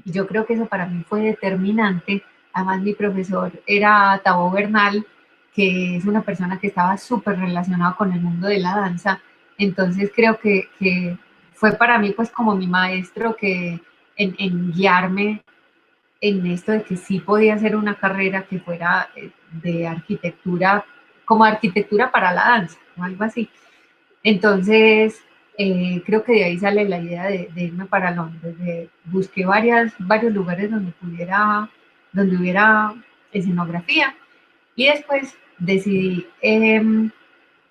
Yo creo que eso para mí fue determinante. Además, mi profesor era Tabo Bernal, que es una persona que estaba súper relacionada con el mundo de la danza. Entonces creo que, que, fue para mí pues como mi maestro que en, en, guiarme en esto de que sí podía hacer una carrera que fuera eh, de arquitectura, como arquitectura para la danza, o algo así. Entonces, eh, creo que de ahí sale la idea de, irme para Londres. De, busqué varias, varios lugares donde pudiera, donde hubiera escenografía y después decidí em,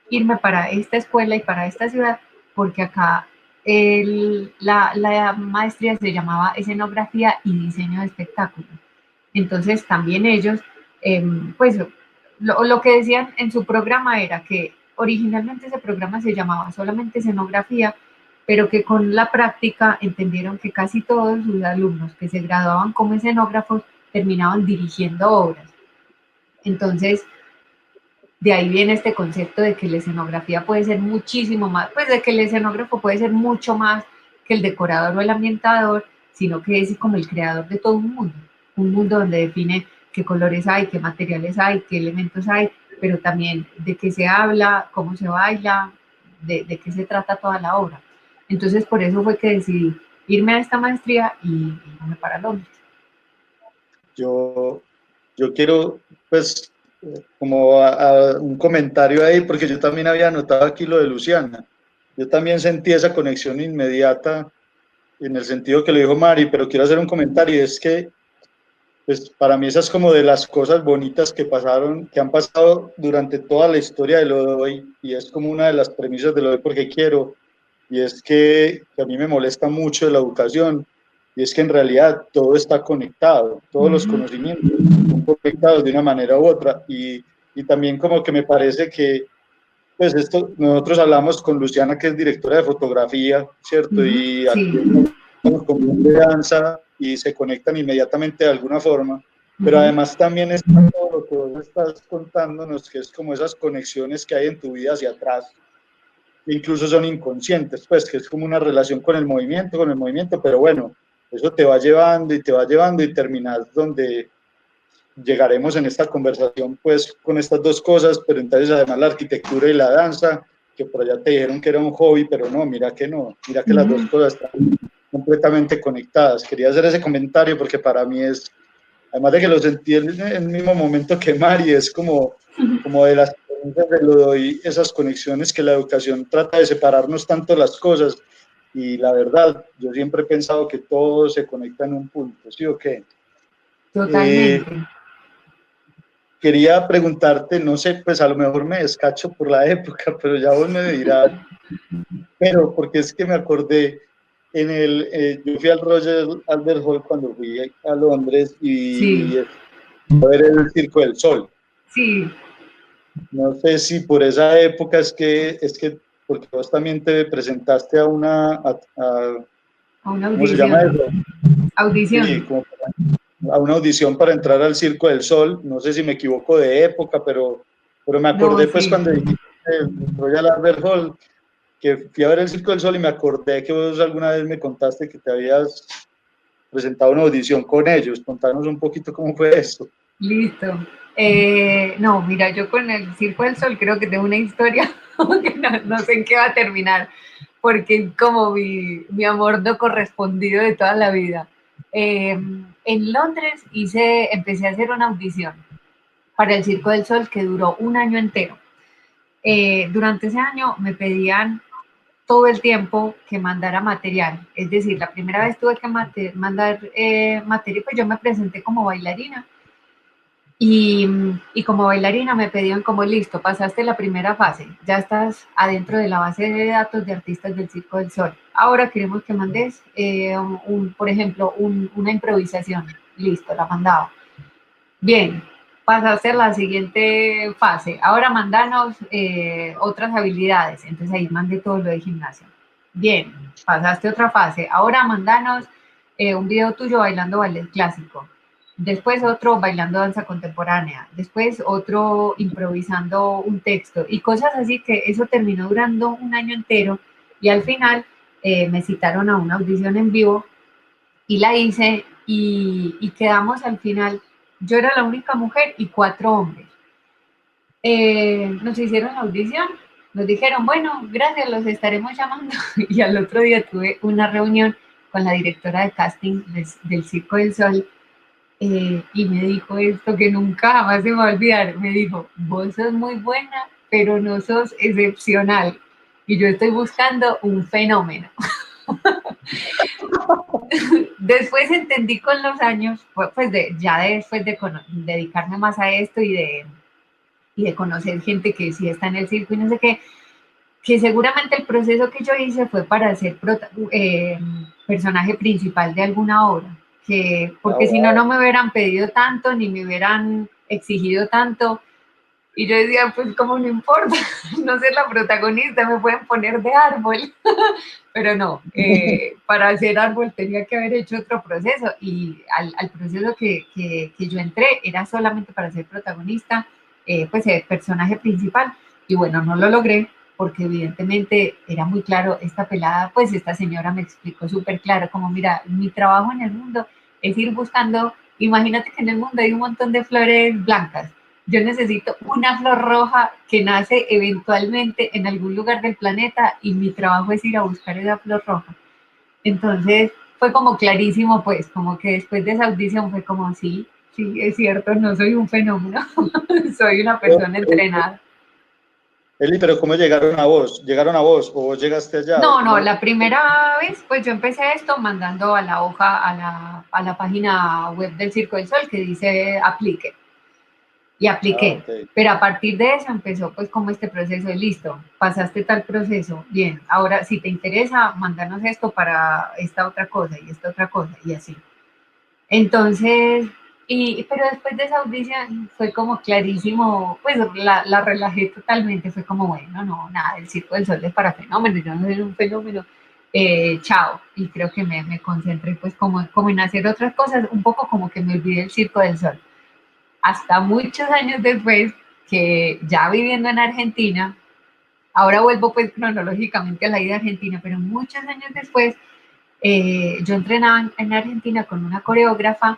irme para esta escuela y para esta ciudad porque acá la, la, maestría se llamaba escenografía y diseño de espectáculos. Entonces también ellos, em, pues lo, lo que decían en su programa era que originalmente ese programa se llamaba solamente escenografía, pero que con la práctica entendieron que casi todos sus alumnos que se graduaban como escenógrafos terminaban dirigiendo obras. Entonces, de ahí viene este concepto de que la escenografía puede ser muchísimo más, pues de que el escenógrafo puede ser mucho más que el decorador o el ambientador, sino que es como el creador de todo un mundo, un mundo donde define qué colores hay, qué materiales hay, qué elementos hay, pero también de qué se habla, cómo se baila, de, de, qué se trata toda la obra. Entonces, por eso fue que decidí irme a esta maestría y irme para Londres. Yo, yo quiero, pues, como un comentario ahí, porque yo también había notado aquí lo de Luciana. Yo también sentí esa conexión inmediata en el sentido que lo dijo Mari, pero quiero hacer un comentario es que pues para mí esas como de las cosas bonitas que pasaron, que han pasado durante toda la historia de lo de hoy y es como una de las premisas de lo de porque quiero y es que, que a mí me molesta mucho la educación y es que en realidad todo está conectado, todos los conocimientos están conectados de una manera u otra y, y, también como que me parece que pues esto, nosotros hablamos con Luciana que es directora de fotografía, ¿cierto? Y aquí con de danza y se conectan inmediatamente de alguna forma, pero además también está todo lo que vos estás contándonos, que es como esas conexiones que hay en tu vida hacia atrás, incluso son inconscientes, pues que es como una relación con el movimiento, con el movimiento, pero bueno, eso te va llevando y te va llevando y terminas donde llegaremos en esta conversación pues con estas dos cosas, pero entonces además la arquitectura y la danza, que por allá te dijeron que era un hobby, pero no, mira que no, mira que las dos cosas están completamente conectadas. Quería hacer ese comentario porque para mí es, además de que lo sentí en el mismo momento que Mari, es como, como de las de lo doy esas conexiones que la educación trata de separarnos tanto las cosas y la verdad, yo siempre he pensado que todo se conecta en un punto, ¿sí o qué? Totalmente. Eh, quería preguntarte, no sé, pues a lo mejor me descacho por la época, pero ya vos me dirás, pero porque es que me acordé, en el, eh, yo fui al Roger Albert Hall cuando fui a Londres y, a ver el Circo del Sol. Sí. No sé si por esa época es que, es que porque vos también te presentaste a una... A, una audición. ¿Cómo se llama eso? Audición. Sí, a una audición para entrar al Circo del Sol. No sé si me equivoco de época, pero, pero me acordé pues cuando dijiste Royal Albert Hall, que fui a ver el Circo del Sol y me acordé que vos alguna vez me contaste que te habías presentado una audición con ellos. Contanos un poquito cómo fue esto. Listo. Eh, no, mira, yo con el Circo del Sol creo que tengo una historia que no, sé en qué va a terminar, porque como mi, mi amor no correspondido de toda la vida. Em, en Londres hice, empecé a hacer una audición para el Circo del Sol que duró un año entero. Eh, durante ese año me pedían todo el tiempo que mandara material. Es decir, la primera vez tuve que mandar eh, material, pues yo me presenté como bailarina y, como bailarina me pedían como listo, pasaste la primera fase, ya estás adentro de la base de datos de artistas del Circo del Sol. Ahora queremos que mandes, eh, por ejemplo, una improvisación. Listo, la mandaba. Bien, pasaste a la siguiente fase. Ahora mandanos eh, otras habilidades. Entonces ahí mandé todo lo de gimnasia. Bien, pasaste otra fase. Ahora mandanos eh, un video tuyo bailando ballet clásico después otro bailando danza contemporánea, después otro improvisando un texto y cosas así que eso terminó durando un año entero y al final eh, me citaron a una audición en vivo y la hice y, quedamos al final, yo era la única mujer y cuatro hombres. Eh, nos hicieron la audición, nos dijeron, bueno, gracias, los estaremos llamando y al otro día tuve una reunión con la directora de casting del Circo del Sol eh, y me dijo esto que nunca jamás se va a olvidar. Me dijo, vos sos muy buena, pero no sos excepcional. Y yo estoy buscando un fenómeno. después entendí con los años, pues de, ya después de dedicarme más a esto y de, y de conocer gente que sí está en el circo y no sé qué, que seguramente el proceso que yo hice fue para ser eh, personaje principal de alguna obra porque si no, no me hubieran pedido tanto, ni me hubieran exigido tanto. Y yo decía, pues como no importa, no ser la protagonista, me pueden poner de árbol. Pero no, eh, para ser árbol tenía que haber hecho otro proceso y al, proceso que, que, yo entré era solamente para ser protagonista, eh, pues el personaje principal. Y bueno, no lo logré porque evidentemente era muy claro, esta pelada, pues esta señora me explicó súper claro, como mira, mi trabajo en el mundo es ir buscando, imagínate que en el mundo hay un montón de flores blancas. Yo necesito una flor roja que nace eventualmente en algún lugar del planeta y mi trabajo es ir a buscar esa flor roja. Entonces fue como clarísimo, pues, como que después de esa audición fue como, sí, sí, es cierto, no soy un fenómeno, soy una persona entrenada. Eli, pero ¿cómo llegaron a vos? ¿Llegaron a vos o vos llegaste allá? No, no, la primera vez, pues yo empecé esto mandando a la hoja, a la, a la página web del Circo del Sol que dice aplique. Y apliqué. Ah. Pero a partir de eso empezó pues como este proceso de listo, pasaste tal proceso, bien, ahora si te interesa, mandarnos esto para esta otra cosa y esta otra cosa y así. Entonces, y, pero después de esa audición fue como clarísimo, pues la, la relajé totalmente, fue como, bueno, no, nada, el Circo del Sol es para fenómenos, yo no soy un fenómeno, eh, chao, y creo que me, me concentré pues como, como en hacer otras cosas, un poco como que me olvidé del Circo del Sol. Hasta muchos años después, que ya viviendo en Argentina, ahora vuelvo pues cronológicamente a la ida a Argentina, pero muchos años después, eh, yo entrenaba en- en Argentina con una coreógrafa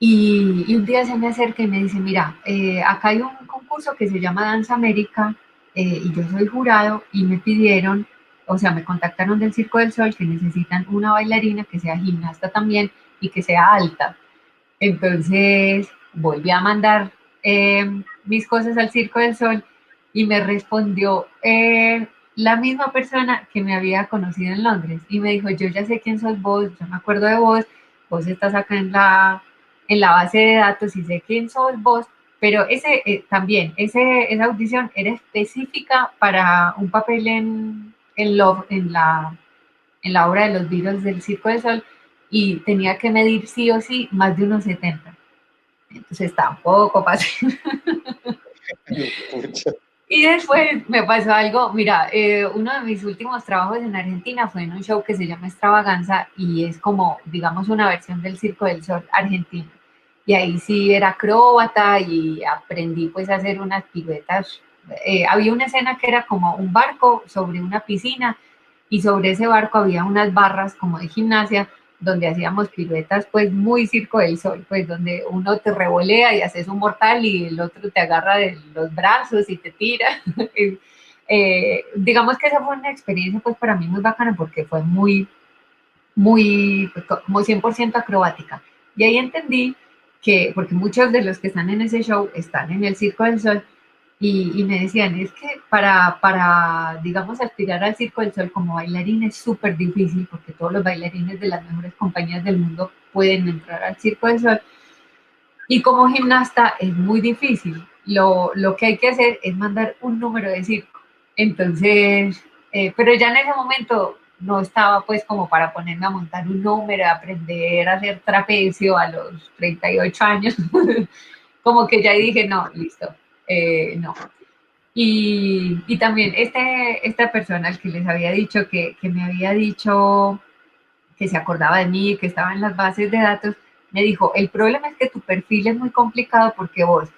y, y un día se me acerca y me dice, mira, eh, acá hay un concurso que se llama Danza América eh, y yo soy jurado y me pidieron, o sea, me contactaron del Circo del Sol que necesitan una bailarina que sea gimnasta también y que sea alta. Entonces volví a mandar eh, mis cosas al Circo del Sol y me respondió eh, la misma persona que me había conocido en Londres y me dijo, yo ya sé quién sos vos, yo me acuerdo de vos, vos estás acá en la, en la base de datos y sé quién sos vos, pero ese eh, también, ese, esa audición era específica para un papel en, en, Love, en, la, en la obra de los Beatles del Circo del Sol y tenía que medir sí o sí más de unos 70. Entonces tampoco pasé. Y después me pasó algo, mira, eh, uno de mis últimos trabajos en Argentina fue en un show que se llama Extravaganza y es como, digamos, una versión del Circo del Sol argentino. Y ahí sí era acróbata y aprendí pues a hacer unas piruetas. Eh, había una escena que era como un barco sobre una piscina y sobre ese barco había unas barras como de gimnasia donde hacíamos piruetas pues muy circo del sol, pues donde uno te revolea y haces un mortal y el otro te agarra de los brazos y te tira. eh, digamos que esa fue una experiencia pues para mí muy bacana porque fue muy, muy, pues, como 100% acrobática. Y ahí entendí que, porque muchos de los que están en ese show están en el Circo del Sol, y, y, me decían, es que para, para, digamos, aspirar al Circo del Sol como bailarín es súper difícil porque todos los bailarines de las mejores compañías del mundo pueden entrar al Circo del Sol. Y como gimnasta es muy difícil. Lo, lo que hay que hacer es mandar un número de circo. Entonces, eh, pero ya en ese momento no estaba pues como para ponerme a montar un número, a aprender a hacer trapecio a los 38 años. como que ya dije, no, listo, eh, no. Y, y, también este, esta persona al que les había dicho que, que, me había dicho que se acordaba de mí, que estaba en las bases de datos, me dijo, el problema es que tu perfil es muy complicado porque vos,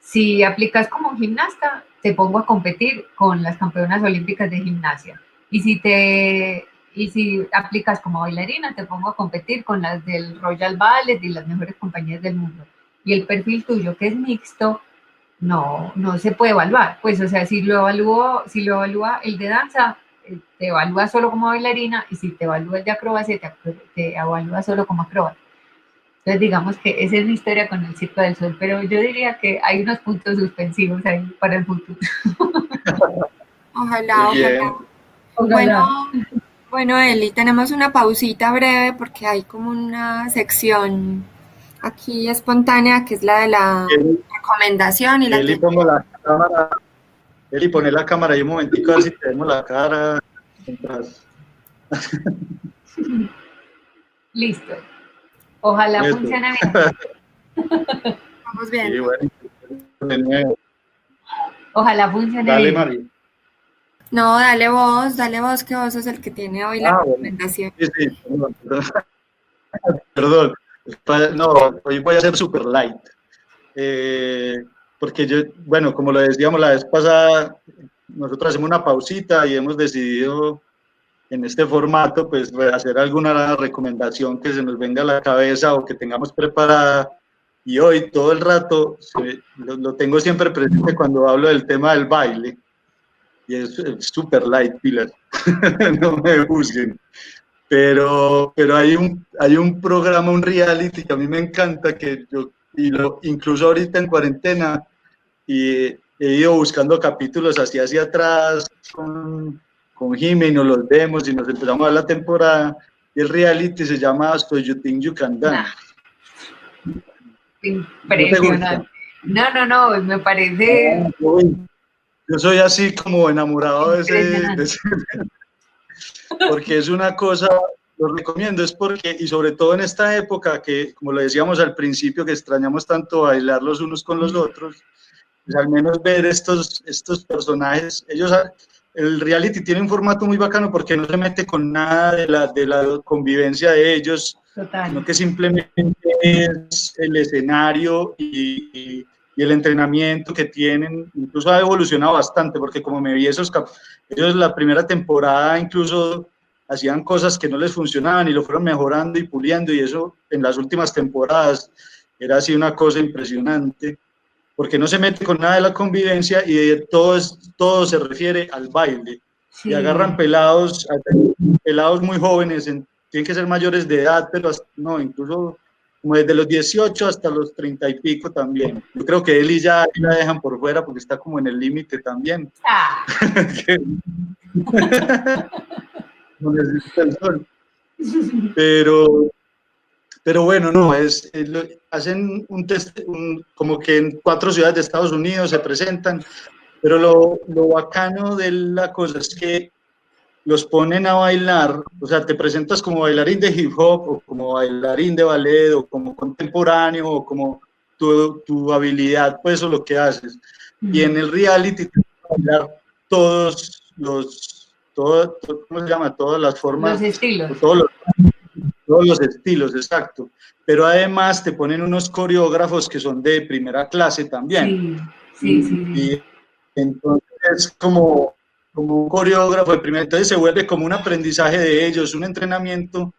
si aplicas como gimnasta, te pongo a competir con las campeonas olímpicas de gimnasia. Y si te y si aplicas como bailarina, te pongo a competir con las del Royal Ballet y las mejores compañías del mundo. Y el perfil tuyo, que es mixto, no, no se puede evaluar. Pues, o sea, si lo evalúo, si lo evalúa el de danza, te evalúa solo como bailarina, y si te evalúa el de acrobacia, te, te evalúa solo como acróbata. Entonces, digamos que esa es mi historia con el Circo del Sol, pero yo diría que hay unos puntos suspensivos ahí para el futuro. Ojalá, ojalá. ojalá. Bueno, bueno, Eli, tenemos una pausita breve porque hay como una sección aquí espontánea que es la de la Eli, recomendación y la Eli, pongo la cámara. Eli, pone la cámara ahí un momentico a ver si tenemos la cara. Listo. Ojalá Listo. funcione bien. Vamos bien. Sí, bueno, Ojalá funcione Dale, bien. María. No, dale vos, dale vos, que vos sos el que tiene hoy la Ah, bueno. recomendación. Sí, sí, perdón. Perdón. No, hoy voy a ser super light. Eh, porque yo, bueno, como lo decíamos la vez pasada, nosotros hacemos una pausita y hemos decidido en este formato, pues hacer alguna recomendación que se nos venga a la cabeza o que tengamos preparada. Y hoy todo el rato se, lo, lo, tengo siempre presente cuando hablo del tema del baile. Y es súper light, Pilar. no me juzguen. Pero, pero hay, un, hay un programa, un reality que a mí me encanta, que yo y lo, incluso ahorita en cuarentena, y he ido buscando capítulos hacia hacia atrás con, con Jimmy, y nos los vemos y nos empezamos a ver la temporada, y el reality se llama So You Think You Can Dance. Impresionante. No, no, no, me parece... Yo soy así como enamorado de ese, de ese, porque es una cosa, lo recomiendo, es porque, y sobre todo en esta época que, como lo decíamos al principio, que extrañamos tanto bailar los unos con los otros, pues al menos ver estos, estos personajes, ellos, el reality tiene un formato muy bacano porque no se mete con nada de la, de la convivencia de ellos, sino que simplemente es el escenario y y el entrenamiento que tienen, incluso ha evolucionado bastante, porque como me vi esos, ellos la primera temporada incluso hacían cosas que no les funcionaban y lo fueron mejorando y puliendo y eso en las últimas temporadas era así una cosa impresionante, porque no se mete con nada de la convivencia y todo, todo se refiere al baile. Y agarran pelados, pelados muy jóvenes, tienen que ser mayores de edad, pero no, incluso como desde los 18 hasta los 30 y pico también. Yo creo que él y ya la dejan por fuera porque está como en el límite también. Ah. pero, pero bueno, no, es, hacen un test, como que en cuatro ciudades de Estados Unidos se presentan, pero lo, lo bacano de la cosa es que los ponen a bailar, o sea, te presentas como bailarín de hip hop o como bailarín de ballet o como contemporáneo o como tu, tu habilidad, pues, o lo que haces. Y en el reality te bailar todos los, todo, ¿cómo se llama? Todas las formas. Los estilos. Todos los, todos los estilos, exacto. Pero además te ponen unos coreógrafos que son de primera clase también. Sí, sí, sí. Y entonces es como como un coreógrafo de primer, entonces se vuelve como un aprendizaje de ellos, un entrenamiento,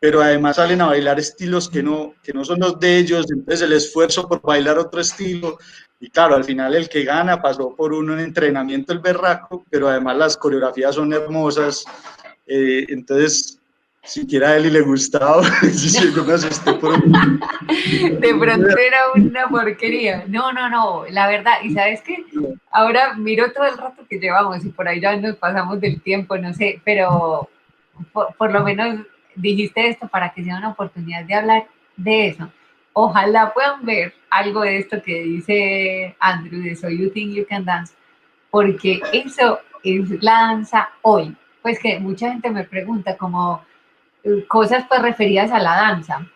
pero además salen a bailar estilos que no, que no son los de ellos, entonces el esfuerzo por bailar otro estilo, y claro, al final el que gana pasó por un entrenamiento el berraco, pero además las coreografías son hermosas, eh, entonces siquiera a Eli le gustaba, yo me asusté por De pronto era una porquería. No, no, no, la verdad, y sabes qué, ahora miro todo el rato que llevamos y por ahí ya nos pasamos del tiempo, no sé, pero por, lo menos dijiste esto para que sea una oportunidad de hablar de eso. Ojalá puedan ver algo de esto que dice Andrew de So You Think You Can Dance, porque eso es la danza hoy. Pues que mucha gente me pregunta como, cosas pues referidas a la danza.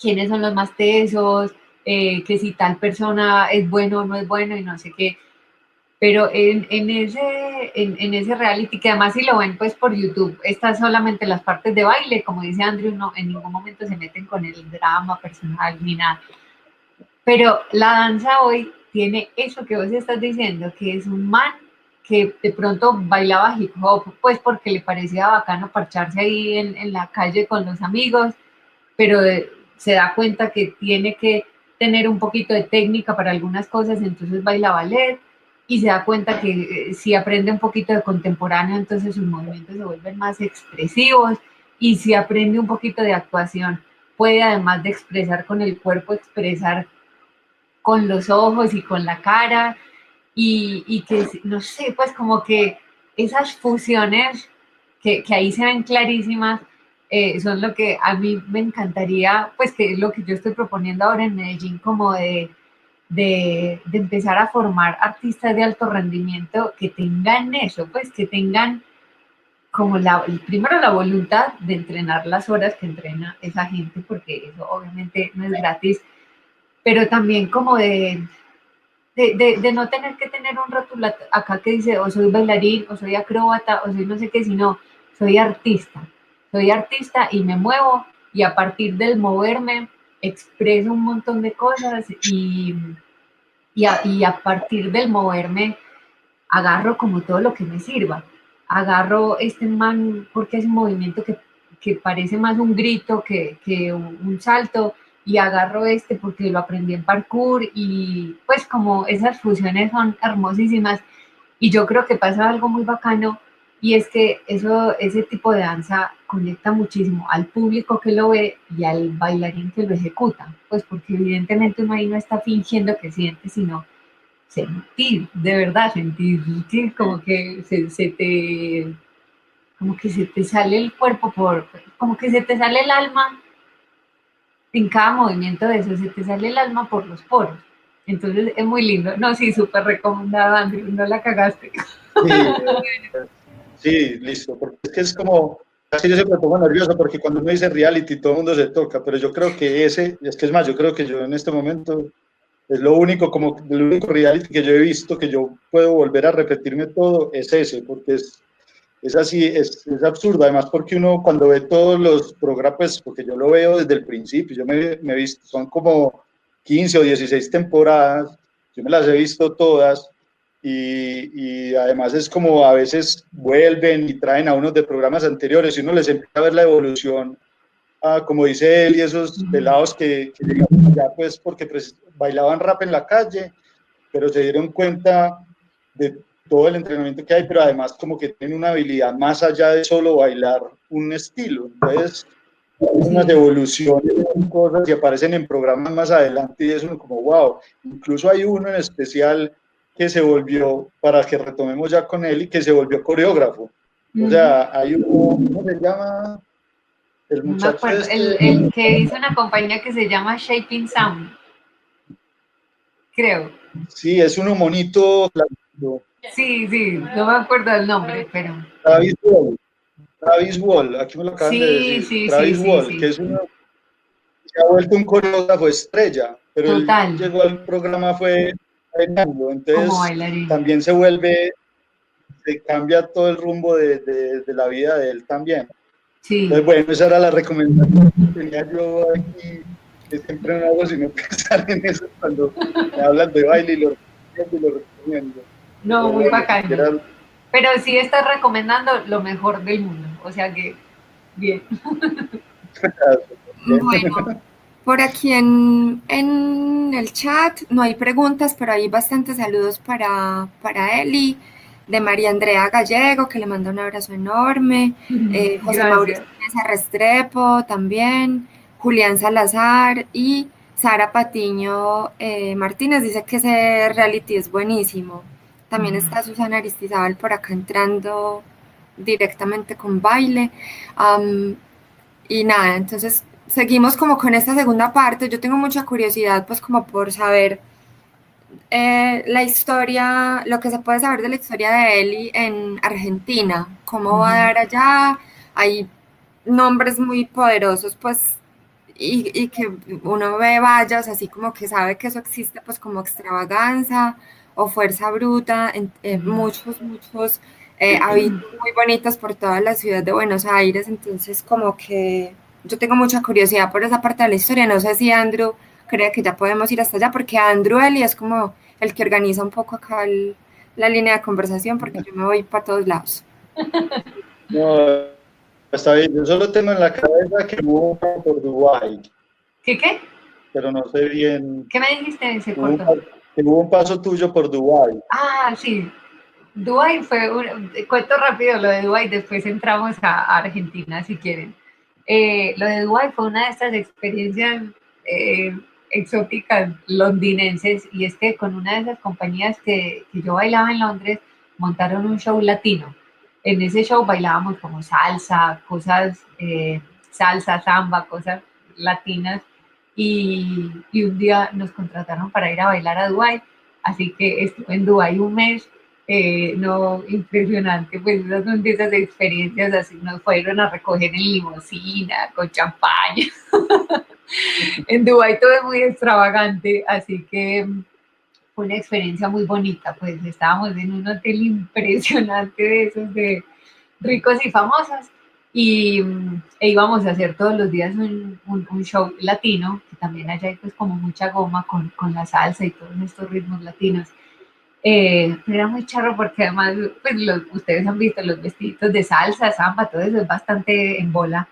¿Quiénes son los más tesos? Eh, que si tal persona es bueno o no es bueno y no sé qué. Pero en, en ese, en, en, ese reality, que además si lo ven pues por YouTube, están solamente las partes de baile, como dice Andrew, no, en ningún momento se meten con el drama personal ni nada. Pero la danza hoy tiene eso que vos estás diciendo, que es un man que de pronto bailaba hip hop, pues porque le parecía bacano parcharse ahí en, en la calle con los amigos, pero se da cuenta que tiene que tener un poquito de técnica para algunas cosas, entonces baila ballet y se da cuenta que eh, si aprende un poquito de contemporáneo, entonces sus movimientos se vuelven más expresivos y si aprende un poquito de actuación, puede además de expresar con el cuerpo, expresar con los ojos y con la cara y, que, no sé, pues como que esas fusiones que, que ahí se ven clarísimas eh, son lo que a mí me encantaría, pues que es lo que yo estoy proponiendo ahora en Medellín, como de, de, de empezar a formar artistas de alto rendimiento que tengan eso, pues que tengan como la, primero la voluntad de entrenar las horas que entrena esa gente, porque eso obviamente no es gratis, pero también como de, de, de, no tener que tener un rótulo acá que dice o soy bailarín, o soy acróbata, o soy no sé qué, sino soy artista. Soy artista y me muevo y a partir del moverme expreso un montón de cosas y, y, a, y a partir del moverme agarro como todo lo que me sirva. Agarro este man porque es un movimiento que, que parece más un grito que, que un salto y agarro este porque lo aprendí en parkour y pues como esas fusiones son hermosísimas. Y yo creo que pasa algo muy bacano Y es que eso, ese tipo de danza conecta muchísimo al público que lo ve y al bailarín que lo ejecuta, pues porque evidentemente uno ahí no está fingiendo que siente, sino sentir, de verdad sentir, como que se, se, te como que se te sale el cuerpo por, como que se te sale el alma en cada movimiento de eso, se te sale el alma por los poros. Entonces es muy lindo. No, sí, súper recomendado, Andrew, no la cagaste. Sí, listo, porque es que es como, casi yo siempre me pongo nervioso porque cuando uno dice reality todo el mundo se toca, pero yo creo que ese, es que es más, yo creo que yo en este momento es lo único, como el único reality que yo he visto que yo puedo volver a repetirme todo, es ese, porque es, es así, es, es absurdo, además porque uno cuando ve todos los programas, pues, porque yo lo veo desde el principio, yo me, me he visto, son como 15 o 16 temporadas, yo me las he visto todas, y, y, además es como a veces vuelven y traen a unos de programas anteriores y uno les empieza a ver la evolución, ah, como dice él, y esos pelados que, que ya pues porque bailaban rap en la calle, pero se dieron cuenta de todo el entrenamiento que hay, pero además como que tienen una habilidad más allá de solo bailar un estilo. Entonces, unas evoluciones, cosas que aparecen en programas más adelante y es uno como, wow, incluso hay uno en especial que se volvió, para que retomemos ya con él, y que se volvió coreógrafo. O sea, hay uno, ¿cómo se llama? El muchacho. este, el, el, que hizo una compañía que se llama Shaping Sound. Creo. Sí, es uno monito. Sí, sí, no me acuerdo el nombre, pero. Travis Wall. Travis Wall, aquí me lo acaban sí, de decir. Sí, Travis sí, Wall, que es uno. Se ha vuelto un coreógrafo estrella, pero Total. él llegó al programa, fue bailando, entonces también se vuelve, se cambia todo el rumbo de, de, de la vida de él también. Sí. Entonces, bueno, esa era la recomendación que tenía yo aquí, que siempre no hago sino pensar en eso cuando me hablan de baile y lo recomiendo y lo recomiendo. No, muy bacán. Pero sí estás recomendando lo mejor del mundo. O sea que, bien. Bueno, por aquí en, en el chat no hay preguntas, pero hay bastantes saludos para, para Eli, de María Andrea Gallego, que le manda un abrazo enorme, eh, José Gracias. Mauricio Restrepo también, Julián Salazar y Sara Patiño eh, Martínez dice que ese reality es buenísimo. También está Susana Aristizábal por acá entrando directamente con baile. Am, y nada, entonces seguimos como con esta segunda parte. Yo tengo mucha curiosidad, pues como por saber eh, la historia, lo que se puede saber de la historia de Eli en Argentina, cómo va a dar allá. Hay nombres muy poderosos, pues, y, y que uno ve vallas así como que sabe que eso existe, pues como extravaganza o fuerza bruta, en, en muchos, muchos eh, hábitos muy bonitos por toda la ciudad de Buenos Aires, entonces como que yo tengo mucha curiosidad por esa parte de la historia, no sé si Andrew cree que ya podemos ir hasta allá, porque Andrew Eli es como el que organiza un poco acá el- la línea de conversación, porque yo me voy para todos lados. No, está bien. Yo solo tengo en la cabeza que hubo por Dubái, ¿Qué qué? pero no sé bien. ¿Qué me dijiste? Se cortó. Hubo un paso tuyo por Dubái. Ah, sí. Dubái fue un, cuento rápido lo de Dubái, después entramos a Argentina si quieren. Eh, lo de Dubái fue una de estas experiencias eh, exóticas londinenses y es que con una de esas compañías que, que yo bailaba en Londres montaron un show latino. En ese show bailábamos como salsa, cosas, eh, salsa, samba, cosas latinas y, un día nos contrataron para ir a bailar a Dubái, así que estuve en Dubái un mes, eh, no, impresionante, pues esas son experiencias así, nos fueron a recoger en limusina, con champaña, en Dubái todo es muy extravagante, así que fue una experiencia muy bonita, pues estábamos en un hotel impresionante de esos de ricos y famosos, y e íbamos a hacer todos los días un, un- un show latino, que también allá hay pues como mucha goma con, con la salsa y todos estos ritmos latinos. Eh, era muy charro porque además, pues los- ustedes han visto los vestiditos de salsa, samba, todo eso es bastante en bola.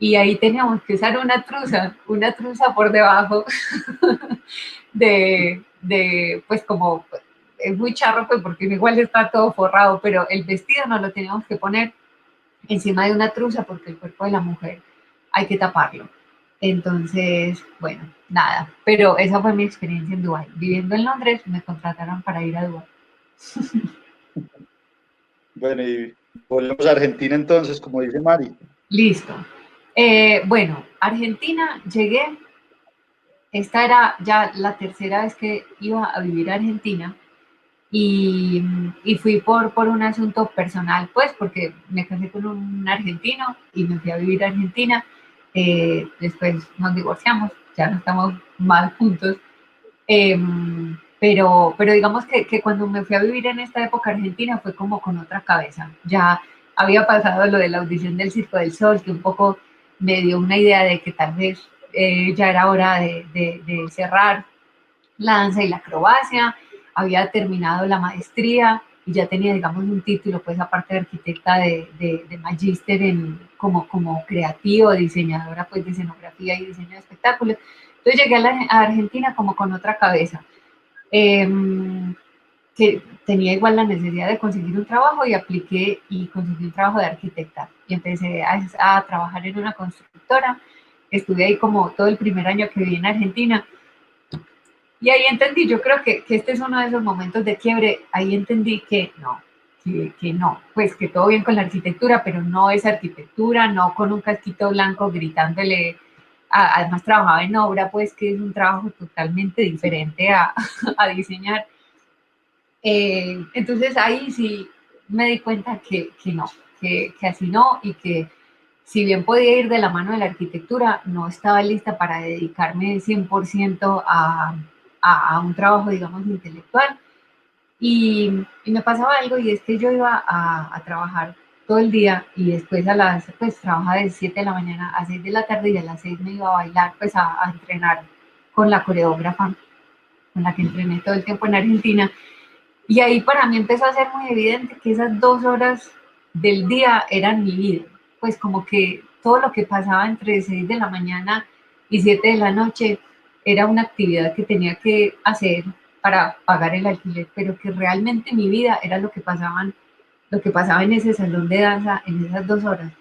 Y ahí teníamos que usar una truza, una truza por debajo de, de pues como es muy charro pues porque igual está todo forrado, pero el vestido no lo teníamos que poner encima de una truza porque el cuerpo de la mujer hay que taparlo. Entonces, bueno, nada, pero esa fue mi experiencia en Dubái. Viviendo en Londres, me contrataron para ir a Dubái. Bueno, y volvemos a Argentina entonces, como dice Mari. Listo. Eh, bueno, Argentina, llegué. Esta era ya la tercera vez que iba a vivir a Argentina y, y, fui por, por un asunto personal, pues, porque me casé con un argentino y me fui a vivir a Argentina. Eh, después nos divorciamos, ya no estamos más juntos. Em, pero, pero digamos que, que, cuando me fui a vivir en esta época argentina fue como con otra cabeza. Ya había pasado lo de la audición del Circo del Sol, que un poco me dio una idea de que tal vez eh, ya era hora de, de, de cerrar la danza y la acrobacia. Había terminado la maestría y ya tenía, digamos, un título, pues aparte de arquitecta de, de, de magíster en, como, como creativo, diseñadora pues de escenografía y diseño de espectáculos. Entonces llegué a, la, a Argentina como con otra cabeza, eh, que tenía igual la necesidad de conseguir un trabajo y apliqué y conseguí un trabajo de arquitecta. Y empecé a, a trabajar en una constructora. Estuve ahí como todo el primer año que viví en Argentina. Y ahí entendí, yo creo que, que, este es uno de esos momentos de quiebre, ahí entendí que no, que, que, no, pues que todo bien con la arquitectura, pero no es arquitectura, no con un casquito blanco gritándole, además trabajaba en obra, pues que es un trabajo totalmente diferente a, a diseñar. Eh, entonces ahí sí me di cuenta que, que no, que, que así no y que si bien podía ir de la mano de la arquitectura, no estaba lista para dedicarme 100% a, a, un trabajo, digamos, intelectual. Y, y, me pasaba algo y es que yo iba a, a, trabajar todo el día y después a las, pues trabajaba de 7 de la mañana a 6 de la tarde y a las 6 me iba a bailar, pues a, a entrenar con la coreógrafa con la que entrené todo el tiempo en Argentina. Y ahí para mí empezó a ser muy evidente que esas dos horas del día eran mi vida. Pues como que todo lo que pasaba entre 6 de la mañana y 7 de la noche era una actividad que tenía que hacer para pagar el alquiler, pero que realmente mi vida era lo que pasaban, lo que pasaba en ese salón de danza en esas dos horas.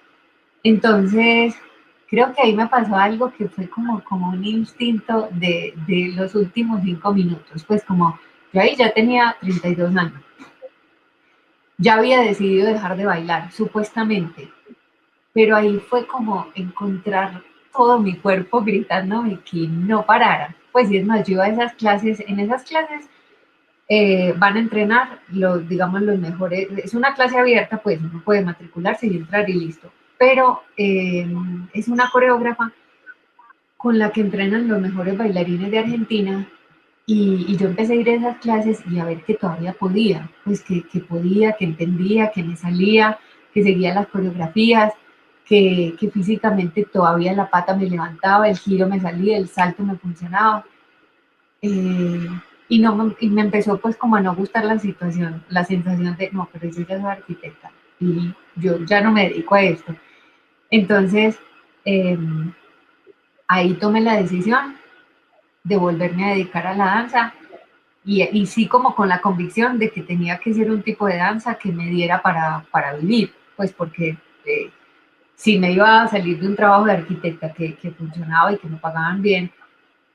Entonces, creo que ahí me pasó algo que fue como, como un instinto de, de los últimos cinco minutos, pues como yo ahí ya tenía 32 años. Ya había decidido dejar de bailar, supuestamente, pero ahí fue como encontrar todo mi cuerpo gritándome que no parara. Pues y es más, yo a esas clases, en esas clases eh, van a entrenar los, digamos, los mejores, es una clase abierta, pues uno puede matricularse y entrar y listo, pero eh, es una coreógrafa con la que entrenan los mejores bailarines de Argentina y, y, yo empecé a ir a esas clases y a ver que todavía podía, pues que, que podía, que entendía, que me salía, que seguía las coreografías, que, que, físicamente todavía la pata me levantaba, el giro me salía, el salto me funcionaba. Eh, y, no, y me empezó pues como a no gustar la situación, la sensación de, no, pero yo ya soy arquitecta y yo ya no me dedico a esto. Entonces, eh, ahí tomé la decisión de volverme a dedicar a la danza y, y, sí como con la convicción de que tenía que ser un tipo de danza que me diera para, para vivir, pues porque... Eh, si me iba a salir de un trabajo de arquitecta que, que, funcionaba y que me pagaban bien,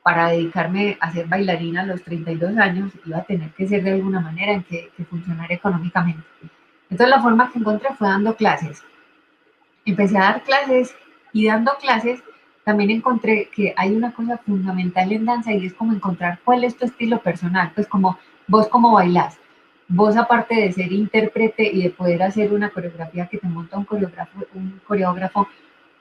para dedicarme a ser bailarina a los 32 años, iba a tener que ser de alguna manera en que, que funcionara económicamente. Entonces la forma que encontré fue dando clases. Empecé a dar clases y dando clases también encontré que hay una cosa fundamental en danza y es como encontrar cuál es tu estilo personal, pues como vos cómo bailás vos aparte de ser intérprete y de poder hacer una coreografía que te monta un coreógrafo, un coreógrafo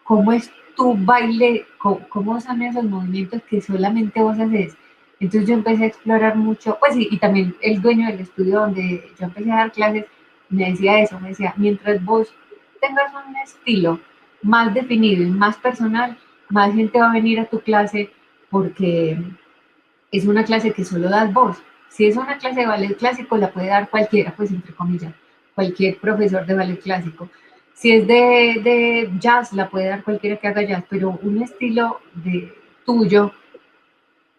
¿cómo es tu baile? ¿Cómo, ¿Cómo, son esos movimientos que solamente vos haces? Entonces yo empecé a explorar mucho, pues y, y también el dueño del estudio donde yo empecé a dar clases me decía eso, me decía, mientras vos tengas un estilo más definido y más personal, más gente va a venir a tu clase porque es una clase que solo das vos si es una clase de ballet clásico, la puede dar cualquiera, pues entre comillas, cualquier profesor de ballet clásico. Si es de, de jazz, la puede dar cualquiera que haga jazz, pero un estilo de tuyo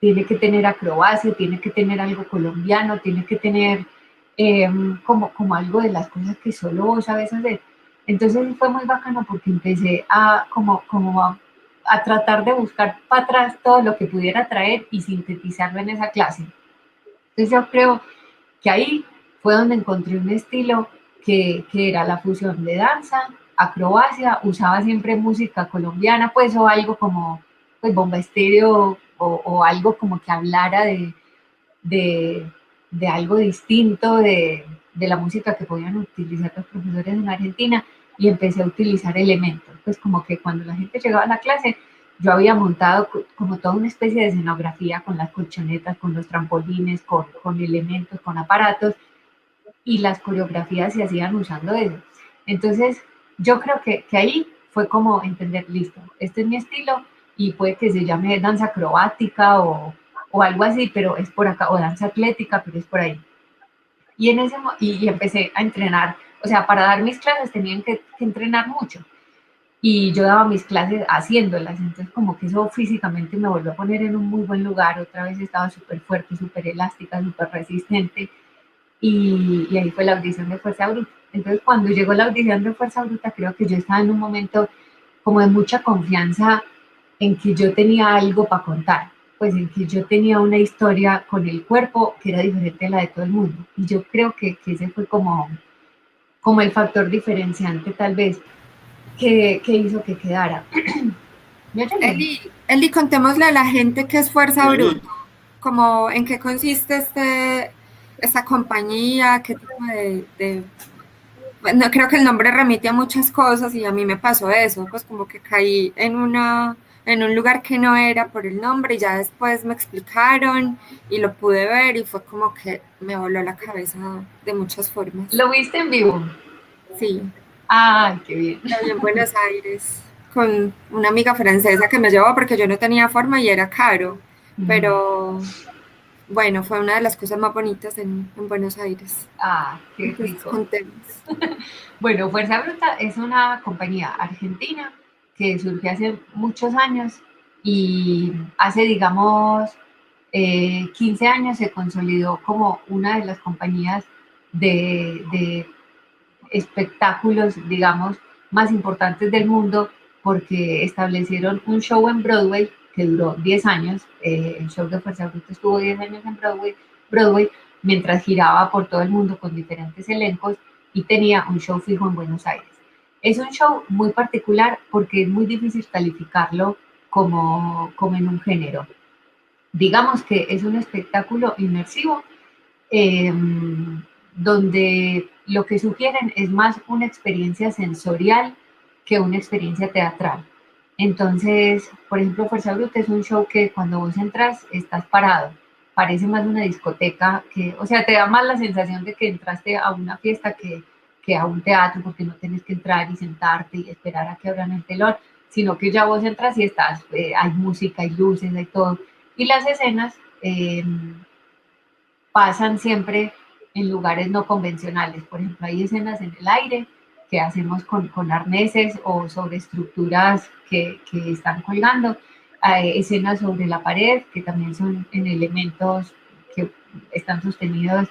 tiene que tener acrobacia, tiene que tener algo colombiano, tiene que tener em, como, como algo de las cosas que solo vos sabes hacer. Entonces fue muy bacano porque empecé a, como, como a, a tratar de buscar para atrás todo lo que pudiera traer y sintetizarlo en esa clase. Entonces yo creo que ahí fue donde encontré un estilo que, que era la fusión de danza, acrobacia, usaba siempre música colombiana, pues o algo como pues, bomba estéreo o, o algo como que hablara de, de, de algo distinto de, de, la música que podían utilizar los profesores en Argentina y empecé a utilizar elementos, pues como que cuando la gente llegaba a la clase yo había montado como toda una especie de escenografía con las colchonetas, con los trampolines, con, con elementos, con aparatos y las coreografías se hacían usando eso. Entonces, yo creo que, que, ahí fue como entender, listo, este es mi estilo y puede que se llame danza acrobática o, o algo así, pero es por acá, o danza atlética, pero es por ahí. Y, en ese, y, y empecé a entrenar, o sea, para dar mis clases tenían que, que entrenar mucho y yo daba mis clases haciéndolas, entonces como que eso físicamente me volvió a poner en un muy buen lugar, otra vez estaba súper fuerte, súper elástica, súper resistente y, y, ahí fue la audición de Fuerza Bruta. Entonces cuando llegó la audición de Fuerza Bruta creo que yo estaba en un momento como de mucha confianza en que yo tenía algo para contar, pues en que yo tenía una historia con el cuerpo que era diferente a la de todo el mundo y yo creo que, que ese fue como, como el factor diferenciante tal vez que, que hizo que quedara. Eli, Eli, contémosle a la gente qué es Fuerza Bruta, como en qué consiste este, esta compañía, qué tipo de, de bueno, creo que el nombre remite a muchas cosas y a mí me pasó eso, pues como que caí en una en un lugar que no era por el nombre y ya después me explicaron y lo pude ver y fue como que me voló la cabeza de muchas formas. ¿Lo viste en vivo? Sí. Ay, qué bien. en Buenos Aires con una amiga francesa que me llevó porque yo no tenía forma y era caro, pero bueno, fue una de las cosas más bonitas en, en Buenos Aires. Ah, qué rico. bueno, Fuerza Bruta es una compañía argentina que surgió hace muchos años y hace, digamos, eh, 15 años se consolidó como una de las compañías de, de espectáculos, digamos, más importantes del mundo porque establecieron un show en Broadway que duró 10 años. Eh, el show de Fuerza Bruta estuvo 10 años en Broadway, Broadway mientras giraba por todo el mundo con diferentes elencos y tenía un show fijo en Buenos Aires. Es un show muy particular porque es muy difícil calificarlo como, como en un género. Digamos que es un espectáculo inmersivo eh, donde lo que sugieren es más una experiencia sensorial que una experiencia teatral. Entonces, por ejemplo, Fuerza Bruta es un show que cuando vos entras estás parado, parece más una discoteca que, o sea, te da más la sensación de que entraste a una fiesta que, que a un teatro porque no tienes que entrar y sentarte y esperar a que abran el telón, sino que ya vos entras y estás, eh, hay música, hay luces, hay todo. Y las escenas eh, pasan siempre en lugares no convencionales. Por ejemplo, hay escenas en el aire que hacemos con, con arneses o sobre estructuras que, que están colgando, hay escenas sobre la pared que también son en elementos que están sostenidos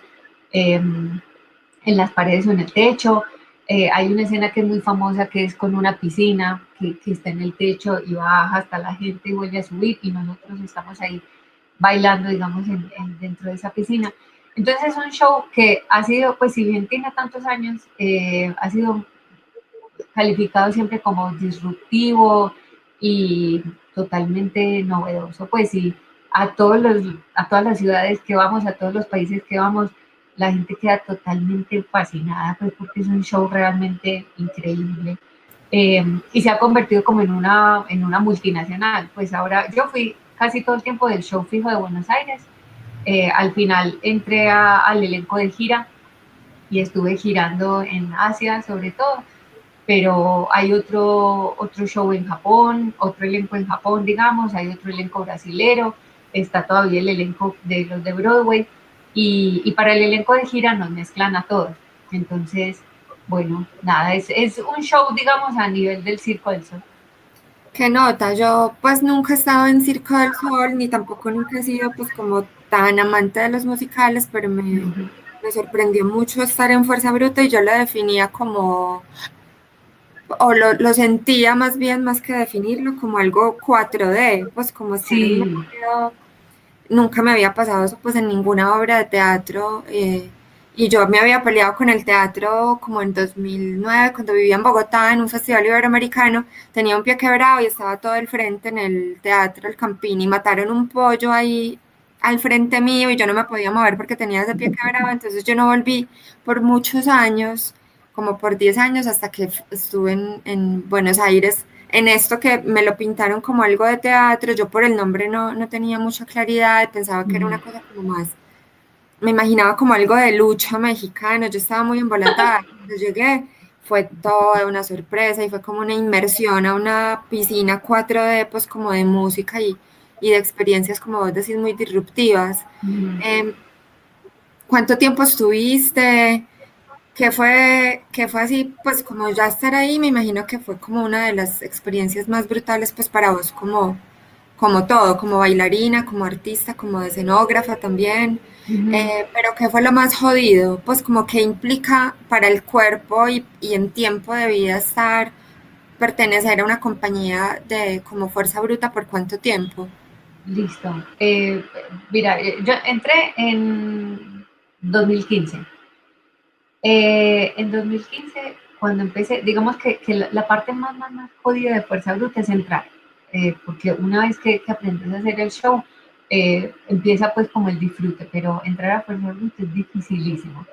eh, en las paredes o en el techo. Eh, hay una escena que es muy famosa que es con una piscina que, que, está en el techo y baja hasta la gente y vuelve a subir y nosotros estamos ahí bailando, digamos, en, en, dentro de esa piscina. Entonces es un show que ha sido, pues si bien tiene tantos años, eh, ha sido calificado siempre como disruptivo y totalmente novedoso. Pues sí, a, todos los, a todas las ciudades que vamos, a todos los países que vamos, la gente queda totalmente fascinada, pues porque es un show realmente increíble. Eh, y se ha convertido como en una, en una multinacional. Pues ahora yo fui casi todo el tiempo del show fijo de Buenos Aires eh, al final entré al elenco de gira y estuve girando en Asia sobre todo, pero hay otro, otro show en Japón, otro elenco en Japón, digamos, hay otro elenco brasilero, está todavía el elenco de los de Broadway y, y para el elenco de gira nos mezclan a todos. Entonces, bueno, nada, es, es un show, digamos, a nivel del Circo del Sol. ¿Qué nota? Yo pues nunca he estado en Circo del Sol, ni tampoco nunca he sido pues como tan amante de los musicales, pero me, me sorprendió mucho estar en Fuerza Bruta y yo lo definía como, o lo, lo sentía más bien, más que definirlo, como algo 4D, pues como si nunca me había pasado eso pues en ninguna obra de teatro. Eh, y yo me había peleado con el teatro como en 2009, cuando vivía en Bogotá, en un festival iberoamericano. Tenía un pie quebrado y estaba todo el frente en el teatro El Campín y mataron un pollo ahí al frente mío y yo no me podía mover porque tenía ese pie quebrado. Entonces yo no volví por muchos años, como por 10 años, hasta que estuve en, en Buenos Aires en esto que me lo pintaron como algo de teatro. Yo por el nombre no, no tenía mucha claridad, pensaba que era una cosa como más me imaginaba como algo de lucha mexicano, yo estaba muy embolatada. Cuando llegué fue toda una sorpresa y fue como una inmersión a una piscina 4D, pues como de música y, y de experiencias, como vos decís, muy disruptivas. Em, ¿Cuánto tiempo estuviste? ¿Qué fue, ¿Qué fue así? Pues como ya estar ahí, me imagino que fue como una de las experiencias más brutales pues para vos como, como todo, como bailarina, como artista, como escenógrafa también. Eh, pero ¿qué fue lo más jodido? Pues como que implica para el cuerpo y, en tiempo de vida estar, pertenecer a una compañía de como fuerza bruta por cuánto tiempo. Listo. Eh, mira, eh, yo entré en 2015. en 2015, cuando empecé, digamos que, la, parte más, más, más jodida de fuerza bruta es entrar. porque una vez que, que aprendes a hacer el show, eh, empieza pues como el disfrute, pero entrar a Fuerza es dificilísimo.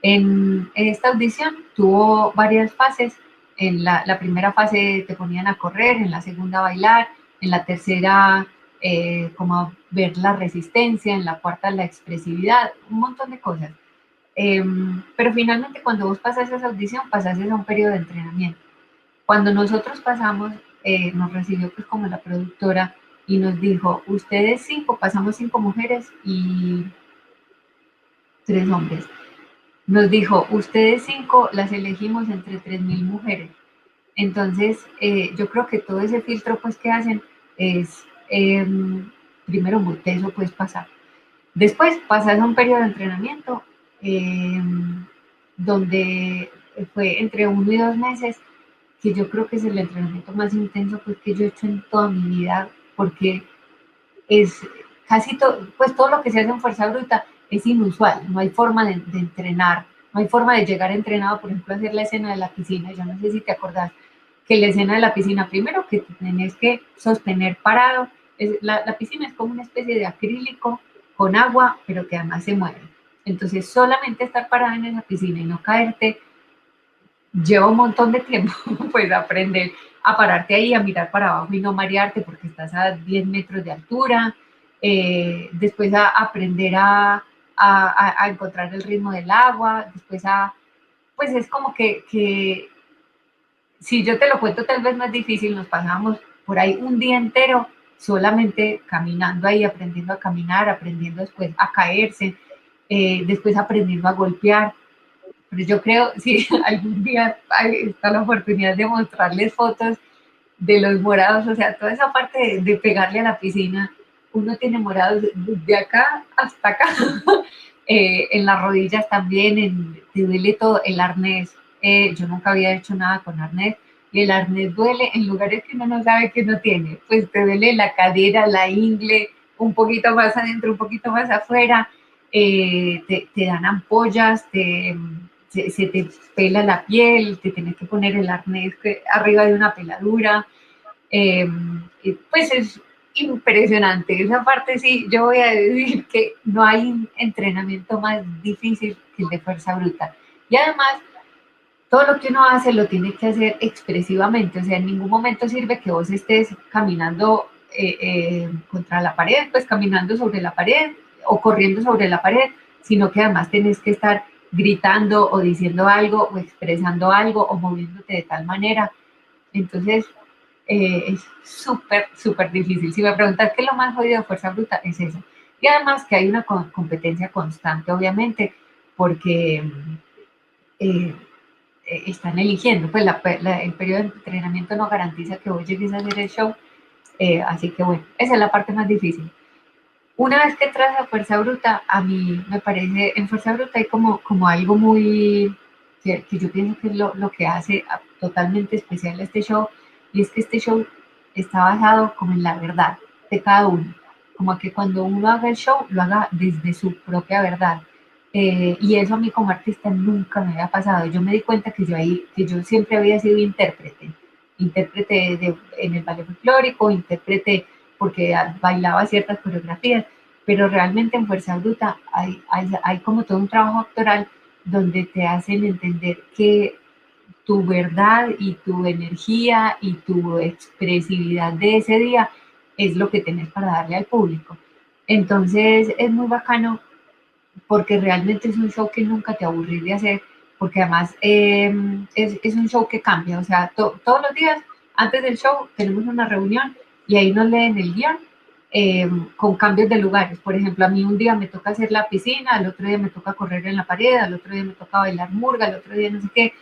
En, esta audición tuvo varias fases. En la, primera fase te ponían a correr, en la segunda bailar, en la tercera eh, como ver la resistencia, en la cuarta la expresividad, un montón de cosas. Em, pero finalmente cuando vos pasas esa audición, pasas a un periodo de entrenamiento. Cuando nosotros pasamos, eh, nos recibió pues como la productora y nos dijo, ustedes cinco, pasamos cinco mujeres y tres hombres. Nos dijo, ustedes cinco las elegimos entre tres mil mujeres. Entonces, eh, yo creo que todo ese filtro pues que hacen es, em, primero, muy teso puedes pasar. Después pasas a un periodo de entrenamiento em, donde fue entre uno y dos meses, que yo creo que es el entrenamiento más intenso pues, que yo he hecho en toda mi vida porque es casi todo, pues todo lo que se hace en fuerza bruta es inusual, no hay forma de, entrenar, no hay forma de llegar entrenado, por ejemplo, a hacer la escena de la piscina, yo no sé si te acordás que la escena de la piscina, primero que tenés que sostener parado, la, piscina es como una especie de acrílico con agua, pero que además se mueve. Entonces, solamente estar parado en esa piscina y no caerte, lleva un montón de tiempo, pues aprender a pararte ahí, a mirar para abajo y no marearte porque estás a 10 metros de altura, eh, después a aprender a, encontrar el ritmo del agua, después a, pues es como que, que, si yo te lo cuento tal vez más difícil, nos pasamos por ahí un día entero solamente caminando ahí, aprendiendo a caminar, aprendiendo después a caerse, eh, después aprendiendo a golpear, pero yo creo, si algún día está la oportunidad de mostrarles fotos de los morados, o sea, toda esa parte de, pegarle a la piscina, uno tiene morados de, acá hasta acá, eh, en las rodillas también, en, te duele todo, el arnés, eh, yo nunca había hecho nada con arnés, el arnés duele en lugares que uno no sabe que no tiene, pues te duele la cadera, la ingle, un poquito más adentro, un poquito más afuera, eh, te, te, dan ampollas, se, te pela la piel, te tienes que poner el arnés arriba de una peladura. Em, pues es impresionante. Esa parte sí, yo voy a decir que no hay entrenamiento más difícil que el de fuerza bruta. Y además, todo lo que uno hace lo tiene que hacer expresivamente. O sea, en ningún momento sirve que vos estés caminando eh, eh, contra la pared, pues caminando sobre la pared o corriendo sobre la pared, sino que además tenés que estar gritando o diciendo algo o expresando algo o moviéndote de tal manera. Entonces, eh, es súper, súper difícil. Si me preguntas qué es lo más jodido de fuerza bruta, es eso. Y además que hay una competencia constante, obviamente, porque están eligiendo, pues el periodo de entrenamiento no garantiza que vos llegues a hacer el show, así que bueno, esa es la parte más difícil. una vez que entras a Fuerza Bruta, a mí me parece, en Fuerza Bruta hay como, como algo muy, que, yo pienso que es lo, lo, que hace totalmente especial este show, y es que este show está basado como en la verdad de cada uno, como que cuando uno haga el show, lo haga desde su propia verdad. Eh, y eso a mí como artista nunca me había pasado. Yo me di cuenta que yo ahí, que yo siempre había sido intérprete, intérprete de, en el ballet folclórico, intérprete porque bailaba ciertas coreografías, pero realmente en Fuerza Bruta hay, hay, hay, como todo un trabajo actoral donde te hacen entender que tu verdad y tu energía y tu expresividad de ese día es lo que tienes para darle al público. Entonces es muy bacano porque realmente es un show que nunca te aburrís de hacer, porque además em, es, es, un show que cambia, o sea, todos los días antes del show tenemos una reunión y ahí nos leen el guion eh, con cambios de lugares. Por ejemplo, a mí un día me toca hacer la piscina, al otro día me toca correr en la pared, al otro día me toca bailar murga, al otro día no sé qué.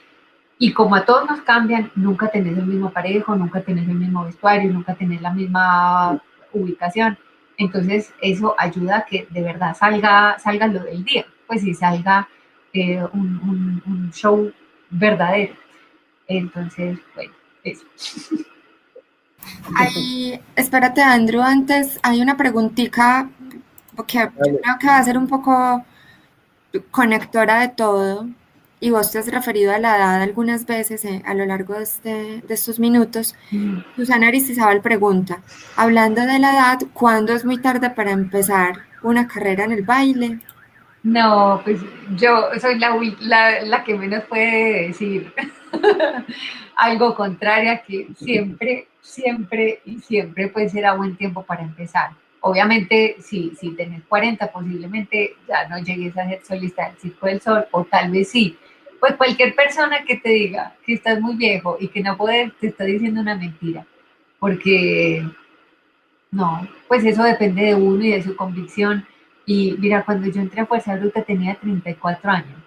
Y como a todos nos cambian, nunca tenés el mismo parejo, nunca tenés el mismo vestuario, nunca tenés la misma ubicación. Entonces eso ayuda a que de verdad salga, salga lo del día, pues si salga eh, un, un show verdadero. Entonces, bueno, eso. Ahí, espérate, Andrew, antes hay una preguntita que creo que va a ser un poco conectora de todo. Y vos te has referido a la edad algunas veces eh, a lo largo de, este, de estos minutos. Mm. Susana Aristizábal pregunta, hablando de la edad, ¿cuándo es muy tarde para empezar una carrera en el baile? No, pues yo soy la, la, la que menos puede decir algo contrario a que siempre siempre y siempre puede ser a buen tiempo para empezar. Obviamente, si, si tenés 40, posiblemente ya no llegues a ser solista del Circo del Sol, o tal vez sí. Pues cualquier persona que te diga que estás muy viejo y que no puedes, te está diciendo una mentira. Porque, no, pues eso depende de uno y de su convicción. Y mira, cuando yo entré a Fuerza Bruta tenía 34 años.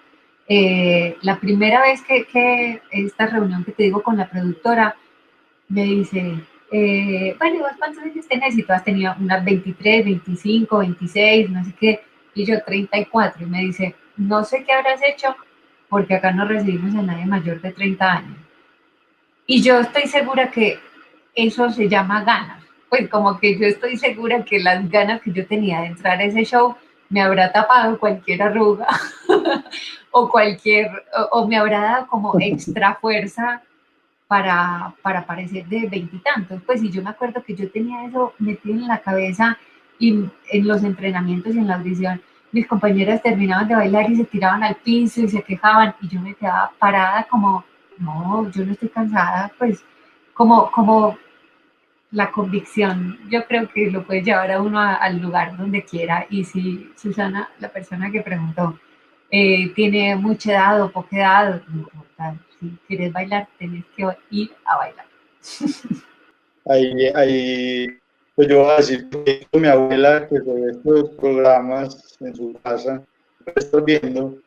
Eh, la primera vez que, que esta reunión que te digo con la productora, me dice, eh, bueno, ¿vos cuántos años tenés? Y tú has tenido unas 23, 25, 26, no sé qué, y yo 34. Y me dice, no sé qué habrás hecho, porque acá no recibimos a nadie mayor de 30 años. Y yo estoy segura que eso se llama ganas. Pues como que yo estoy segura que las ganas que yo tenía de entrar a ese show me habrá tapado cualquier arruga o cualquier, o me habrá dado como extra fuerza para, para parecer de veintitantos. Pues y yo me acuerdo que yo tenía eso metido en la cabeza y en los entrenamientos y en la audición, mis compañeras terminaban de bailar y se tiraban al piso y se quejaban y yo me quedaba parada como, no, yo no estoy cansada, pues como, como la convicción, yo creo que lo puede llevar a uno al lugar donde quiera y si Susana, la persona que preguntó, eh, tiene mucha edad o poca edad, no importa, si quieres bailar, tenés que ir a bailar. Ahí, ahí, pues yo voy a decir que mi abuela, que ve estos programas en su casa, estoy viendo,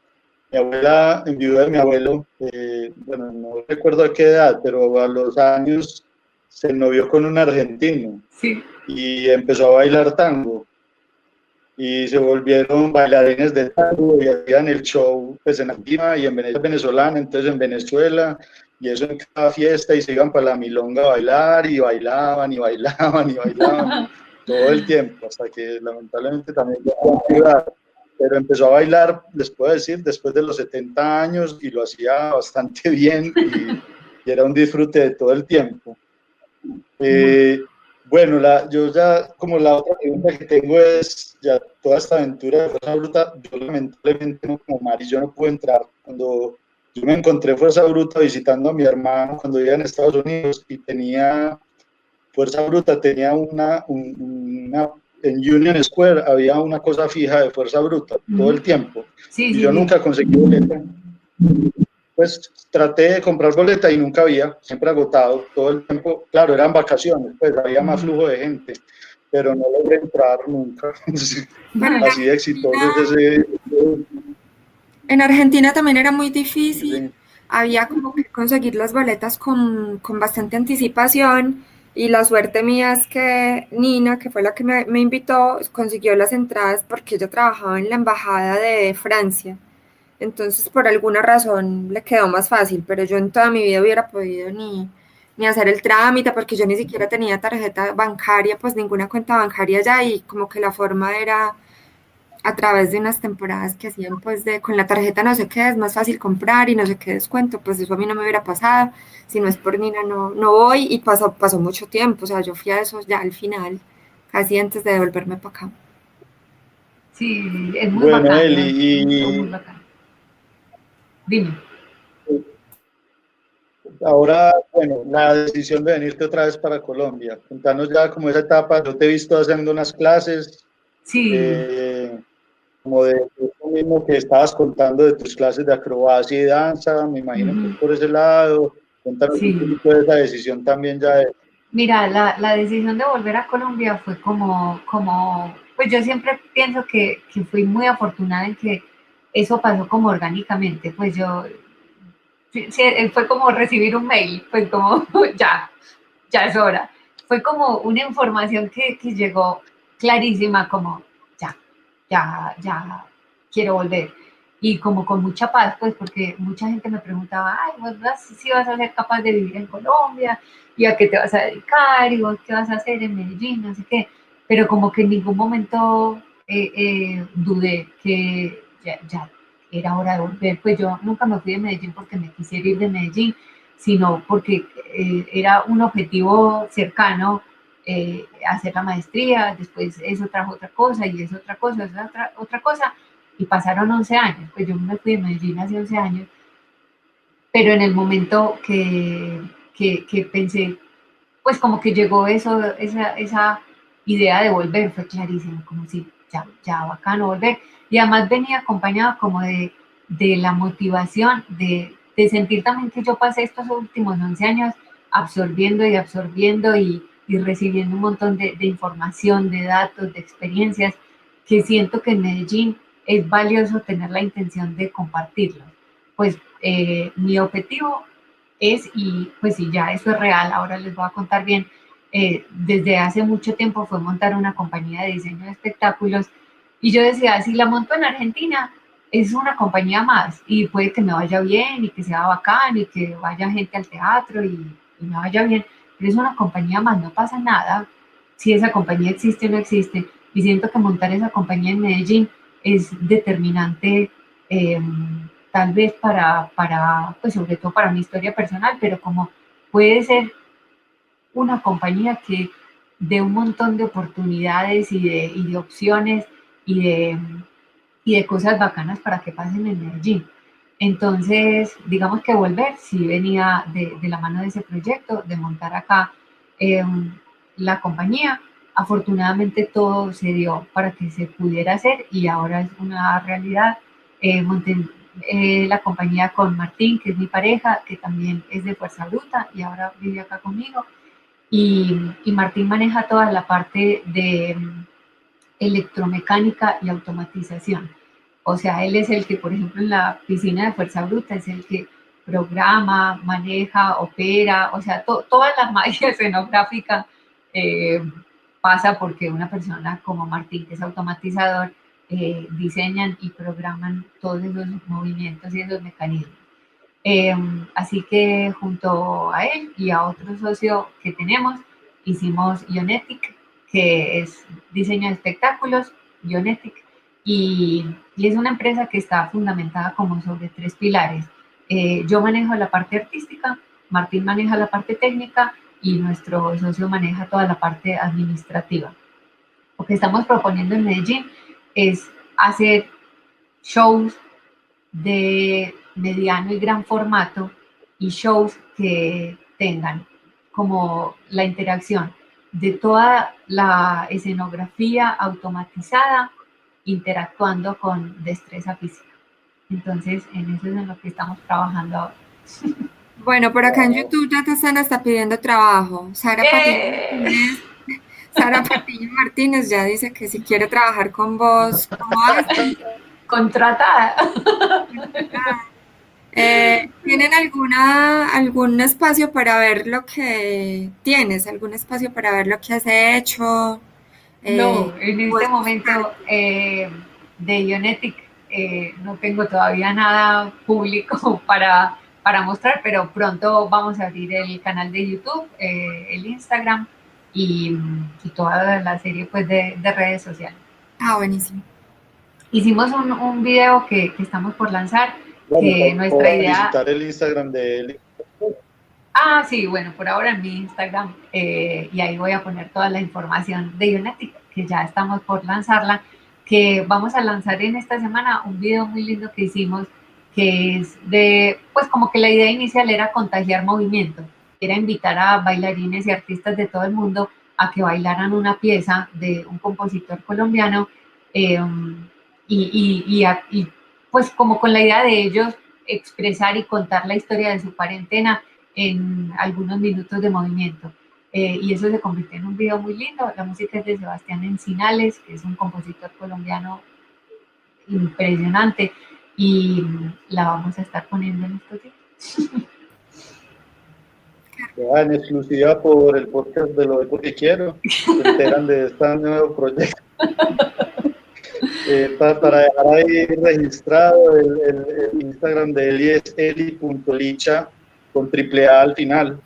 mi abuela, en viuda de mi abuelo, eh, bueno, no recuerdo a qué edad, pero a los años se novió con un argentino sí. y empezó a bailar tango y se volvieron bailarines de tango y hacían el show pues en Argentina y en Venezuela, venezolana, entonces en Venezuela y eso en cada fiesta y se iban para la milonga a bailar y bailaban y bailaban y bailaban todo el tiempo hasta que lamentablemente también pero empezó a bailar, les puedo decir, después de los 70 años y lo hacía bastante bien y, era un disfrute de todo el tiempo. Eh, bueno, la, yo ya, como la otra pregunta que tengo es, ya toda esta aventura de Fuerza Bruta, yo lamentablemente como Mari, yo no pude entrar. Cuando yo me encontré Fuerza Bruta visitando a mi hermano cuando vivía en Estados Unidos y tenía, Fuerza Bruta tenía una, una en Union Square había una cosa fija de Fuerza Bruta todo el tiempo. Sí, y yo nunca conseguí boleta pues traté de comprar boleta y nunca había, siempre agotado todo el tiempo. Claro, eran vacaciones, pues había más flujo de gente, pero no logré entrar nunca. Así de exitoso ese... En Argentina también era muy difícil. Había como que conseguir las boletas con, con bastante anticipación Y la suerte mía es que Nina, que fue la que me, me invitó, consiguió las entradas porque ella trabajaba en la embajada de Francia. Entonces, por alguna razón le quedó más fácil, pero yo en toda mi vida hubiera podido ni, ni hacer el trámite porque yo ni siquiera tenía tarjeta bancaria, pues ninguna cuenta bancaria ya y como que la forma era a través de unas temporadas que hacían pues de con la tarjeta no sé qué, es más fácil comprar y no sé qué descuento, pues eso a mí no me hubiera pasado, si no es por Nina no, no voy y pasó, pasó mucho tiempo, o sea, yo fui a eso ya al final, casi antes de devolverme para acá. Sí, es muy bueno, bacán. y... Dime. Ahora, bueno, la decisión de venirte otra vez para Colombia. Contanos ya como esa etapa, yo te he visto haciendo unas clases. Sí. Eh, como de lo mismo que estabas contando de tus clases de acrobacia y danza, me imagino que por ese lado, cuéntanos un poquito de esa decisión también ya de... Mira, la, la, decisión de volver a Colombia fue como, como pues yo siempre pienso que, que fui muy afortunada en que eso pasó como orgánicamente, pues yo, fue como recibir un mail, pues como ya, ya es hora. Fue como una información que, que llegó clarísima, como ya, ya quiero volver. Y como con mucha paz, pues porque mucha gente me preguntaba, ay, vos si vas a ser capaz de vivir en Colombia, y a qué te vas a dedicar, y vos qué vas a hacer en Medellín, no sé qué. Pero como que en ningún momento eh, eh, dudé que ya, ya, era hora de volver. Pues yo nunca me fui de Medellín porque me quisiera ir de Medellín, sino porque eh, era un objetivo cercano eh, hacer la maestría, después eso trajo otra cosa y es otra cosa, es otra, otra cosa, y pasaron 11 años, pues yo me fui de Medellín hace 11 años, pero en el momento que, que, que pensé, pues como que llegó eso, esa, esa idea de volver, fue clarísimo, como si ya, ya bacano volver, y además venía acompañado como de, de la motivación de, de sentir también que yo pasé estos últimos 11 años absorbiendo y absorbiendo y, y recibiendo un montón de, información, de datos, de experiencias, que siento que en Medellín es valioso tener la intención de compartirlo. Pues eh, mi objetivo es, y pues si ya eso es real, ahora les voy a contar bien, eh, desde hace mucho tiempo fue montar una compañía de diseño de espectáculos y yo decía, si la monto en Argentina, es una compañía más y puede que me vaya bien y que sea bacán y que vaya gente al teatro y, y me vaya bien es una compañía más, no pasa nada si esa compañía existe o no existe. Y siento que montar esa compañía en Medellín es determinante, em, tal vez para, para, pues sobre todo para mi historia personal, pero como puede ser una compañía que de un montón de oportunidades y de, y de opciones y de, y de cosas bacanas para que pasen en Medellín. Entonces, digamos que volver sí venía de, la mano de ese proyecto, de montar acá em, la compañía. Afortunadamente todo se dio para que se pudiera hacer y ahora es una realidad. Eh, monté eh, la compañía con Martín, que es mi pareja, que también es de Fuerza Bruta y ahora vive acá conmigo. Y, y Martín maneja toda la parte de em, electromecánica y automatización. O sea, él es el que, por ejemplo, en la piscina de Fuerza Bruta es el que programa, maneja, opera, o sea, toda la magia escenográfica eh, pasa porque una persona como Martín, que es automatizador, eh, diseñan y programan todos esos movimientos y esos mecanismos. Eh, así que junto a él y a otro socio que tenemos, hicimos Ionetic, que es diseño de espectáculos, Ionetic, y, es una empresa que está fundamentada como sobre tres pilares. Eh, yo manejo la parte artística, Martín maneja la parte técnica y nuestro socio maneja toda la parte administrativa. Lo que estamos proponiendo en Medellín es hacer shows de mediano y gran formato y shows que tengan como la interacción de toda la escenografía automatizada interactuando con destreza física. Entonces, en eso es en lo que estamos trabajando ahora. Bueno, por acá en YouTube ya te están hasta pidiendo trabajo. Sara Patiño, Sara Patiño Martínez ya dice que si quiere trabajar con vos, ¿cómo Contratada. Eh, ¿Tienen alguna, algún espacio para ver lo que tienes? ¿Algún espacio para ver lo que has hecho? Eh, no, en este momento eh, de Ionetic no tengo todavía nada público para, para mostrar, pero pronto vamos a abrir el canal de YouTube, el Instagram y, toda la serie pues, de, redes sociales. Ah, buenísimo. Hicimos un, un video que, que estamos por lanzar que nuestra idea... visitar el Instagram de él. Ah, sí, bueno, por ahora en mi Instagram eh, y ahí voy a poner toda la información de Unetic, que ya estamos por lanzarla, que vamos a lanzar en esta semana un video muy lindo que hicimos, que es de, pues como que la idea inicial era contagiar movimiento, era invitar a bailarines y artistas de todo el mundo a que bailaran una pieza de un compositor colombiano y, y, y pues como con la idea de ellos expresar y contar la historia de su cuarentena en algunos minutos de movimiento. Eh, y eso se convirtió en un video muy lindo. La música es de Sebastián Encinales, que es un compositor colombiano impresionante, y la vamos a estar poniendo en estos días. en exclusiva por el podcast de lo de porque quiero, se enteran de este nuevo proyecto. Eh, para, dejar ahí registrado el, Instagram de Eli es eli.licha con triple A al final,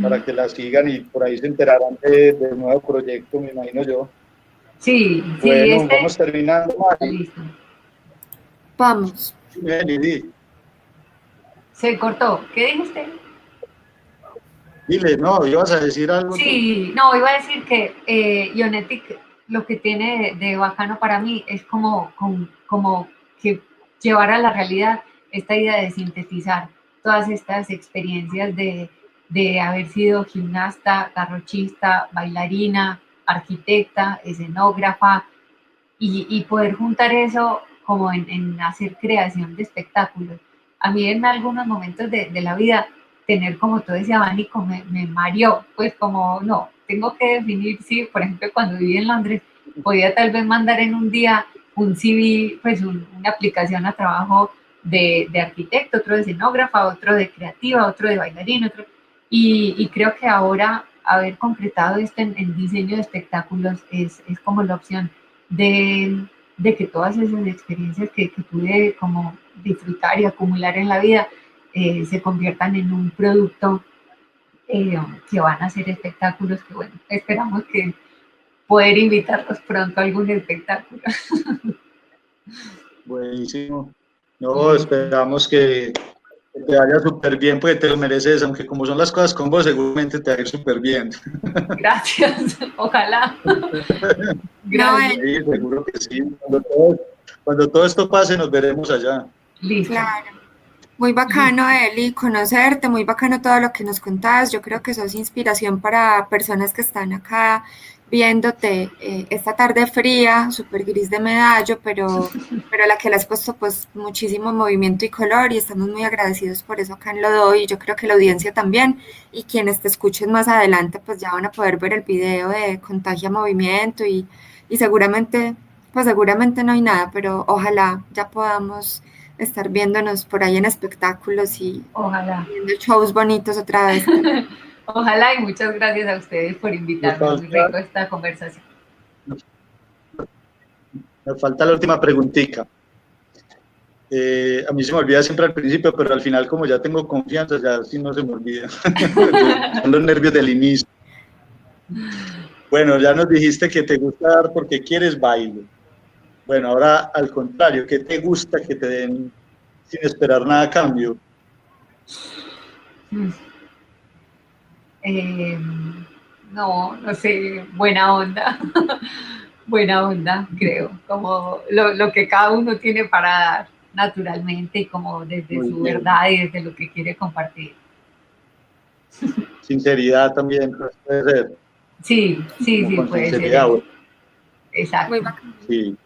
para que la sigan y por ahí se enterarán del de nuevo proyecto, me imagino yo. Sí, sí. Este vamos terminando. Listo. Vamos. Se cortó. ¿Qué dijiste? Dile, no, ibas a decir algo. Sí, no, iba a decir que eh, Ionetic lo que tiene de, bacano para mí es como, como, que llevar a la realidad esta idea de sintetizar todas estas experiencias de, haber sido gimnasta, garrochista, bailarina, arquitecta, escenógrafa, y, poder juntar eso como en, hacer creación de espectáculos. A mí en algunos momentos de, la vida, tener como todo ese abanico me, me mareó, pues como no, tengo que definir si, por ejemplo, cuando viví en Londres, podía tal vez mandar en un día un CV, pues una aplicación a trabajo de, arquitecto, otro de escenógrafa, otro de creativa, otro de bailarín, otro. Y, creo que ahora haber concretado esto en, diseño de espectáculos es, es, como la opción de, de que todas esas experiencias que, que, pude como disfrutar y acumular en la vida eh, se conviertan en un producto eh, que van a ser espectáculos que, bueno, esperamos que poder invitarlos pronto a algún espectáculo. Buenísimo. No, esperamos que te vaya súper bien porque te lo mereces, aunque como son las cosas con vos, seguramente te va a ir súper bien. Gracias, ojalá. Gracias. Sí, seguro que sí. Cuando todo, cuando todo esto pase, nos veremos allá. Listo. Claro. Muy bacano, Eli, conocerte, muy bacano todo lo que nos contás. Yo creo que sos inspiración para personas que están acá viéndote eh, esta tarde fría, súper gris de medallo, pero, pero a la que le has puesto pues muchísimo movimiento y color y estamos muy agradecidos por eso acá en Lo Doy y yo creo que la audiencia también y quienes te escuchen más adelante pues ya van a poder ver el video de Contagia Movimiento y, y seguramente, pues seguramente no hay nada, pero ojalá ya podamos estar viéndonos por ahí en espectáculos y Ojalá. viendo shows bonitos otra vez. Ojalá y muchas gracias a ustedes por invitarme. Muy rico esta conversación. Me falta la última preguntita. Eh, a mí se me olvida siempre al principio, pero al final como ya tengo confianza, ya sí no se me olvida. Son los nervios del inicio. Bueno, ya nos dijiste que te gusta dar porque quieres baile. Bueno, ahora al contrario, ¿qué te gusta que te den sin esperar nada a cambio? Eh, no, no sé, buena onda. buena onda, creo. Como lo, que cada uno tiene para dar naturalmente y como desde su verdad y desde lo que quiere compartir. Sinceridad también pues, puede ser. Sí, sí, sí, puede ser. Exacto. Sí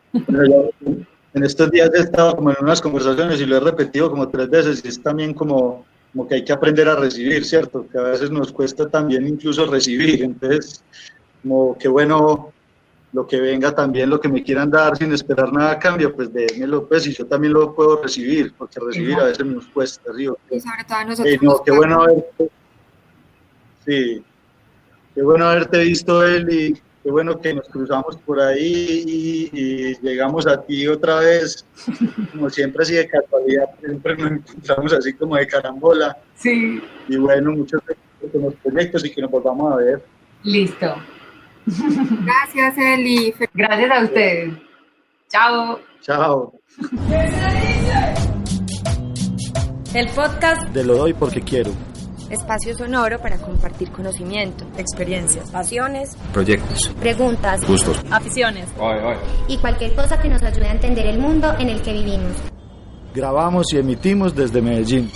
en estos días he estado como en unas conversaciones y lo he repetido como tres veces y es también como, como que hay que aprender a recibir, ¿cierto? Que a veces nos cuesta también incluso recibir, entonces como que bueno lo que venga también, lo que me quieran dar sin esperar nada a cambio, pues démelo, pues, y yo también lo puedo recibir, porque recibir a veces nos cuesta, ¿sí? Y sobre todo a nosotros. Eh, no, qué bueno haberte, sí, qué bueno haberte visto, Eli, qué bueno que nos cruzamos por ahí y, y llegamos a ti otra vez, como siempre así de casualidad, siempre nos encontramos así como de carambola. Sí, Y bueno, muchos con los proyectos y que nos volvamos a ver. listo. Gracias, Eli. Gracias a ustedes. Chao. Chao. El podcast Te lo doy porque quiero. Espacio Sonoro para compartir conocimiento, experiencias, pasiones, proyectos, Preguntas gustos. aficiones. y cualquier cosa que nos ayude a entender el mundo en el que vivimos. Grabamos y emitimos desde Medellín.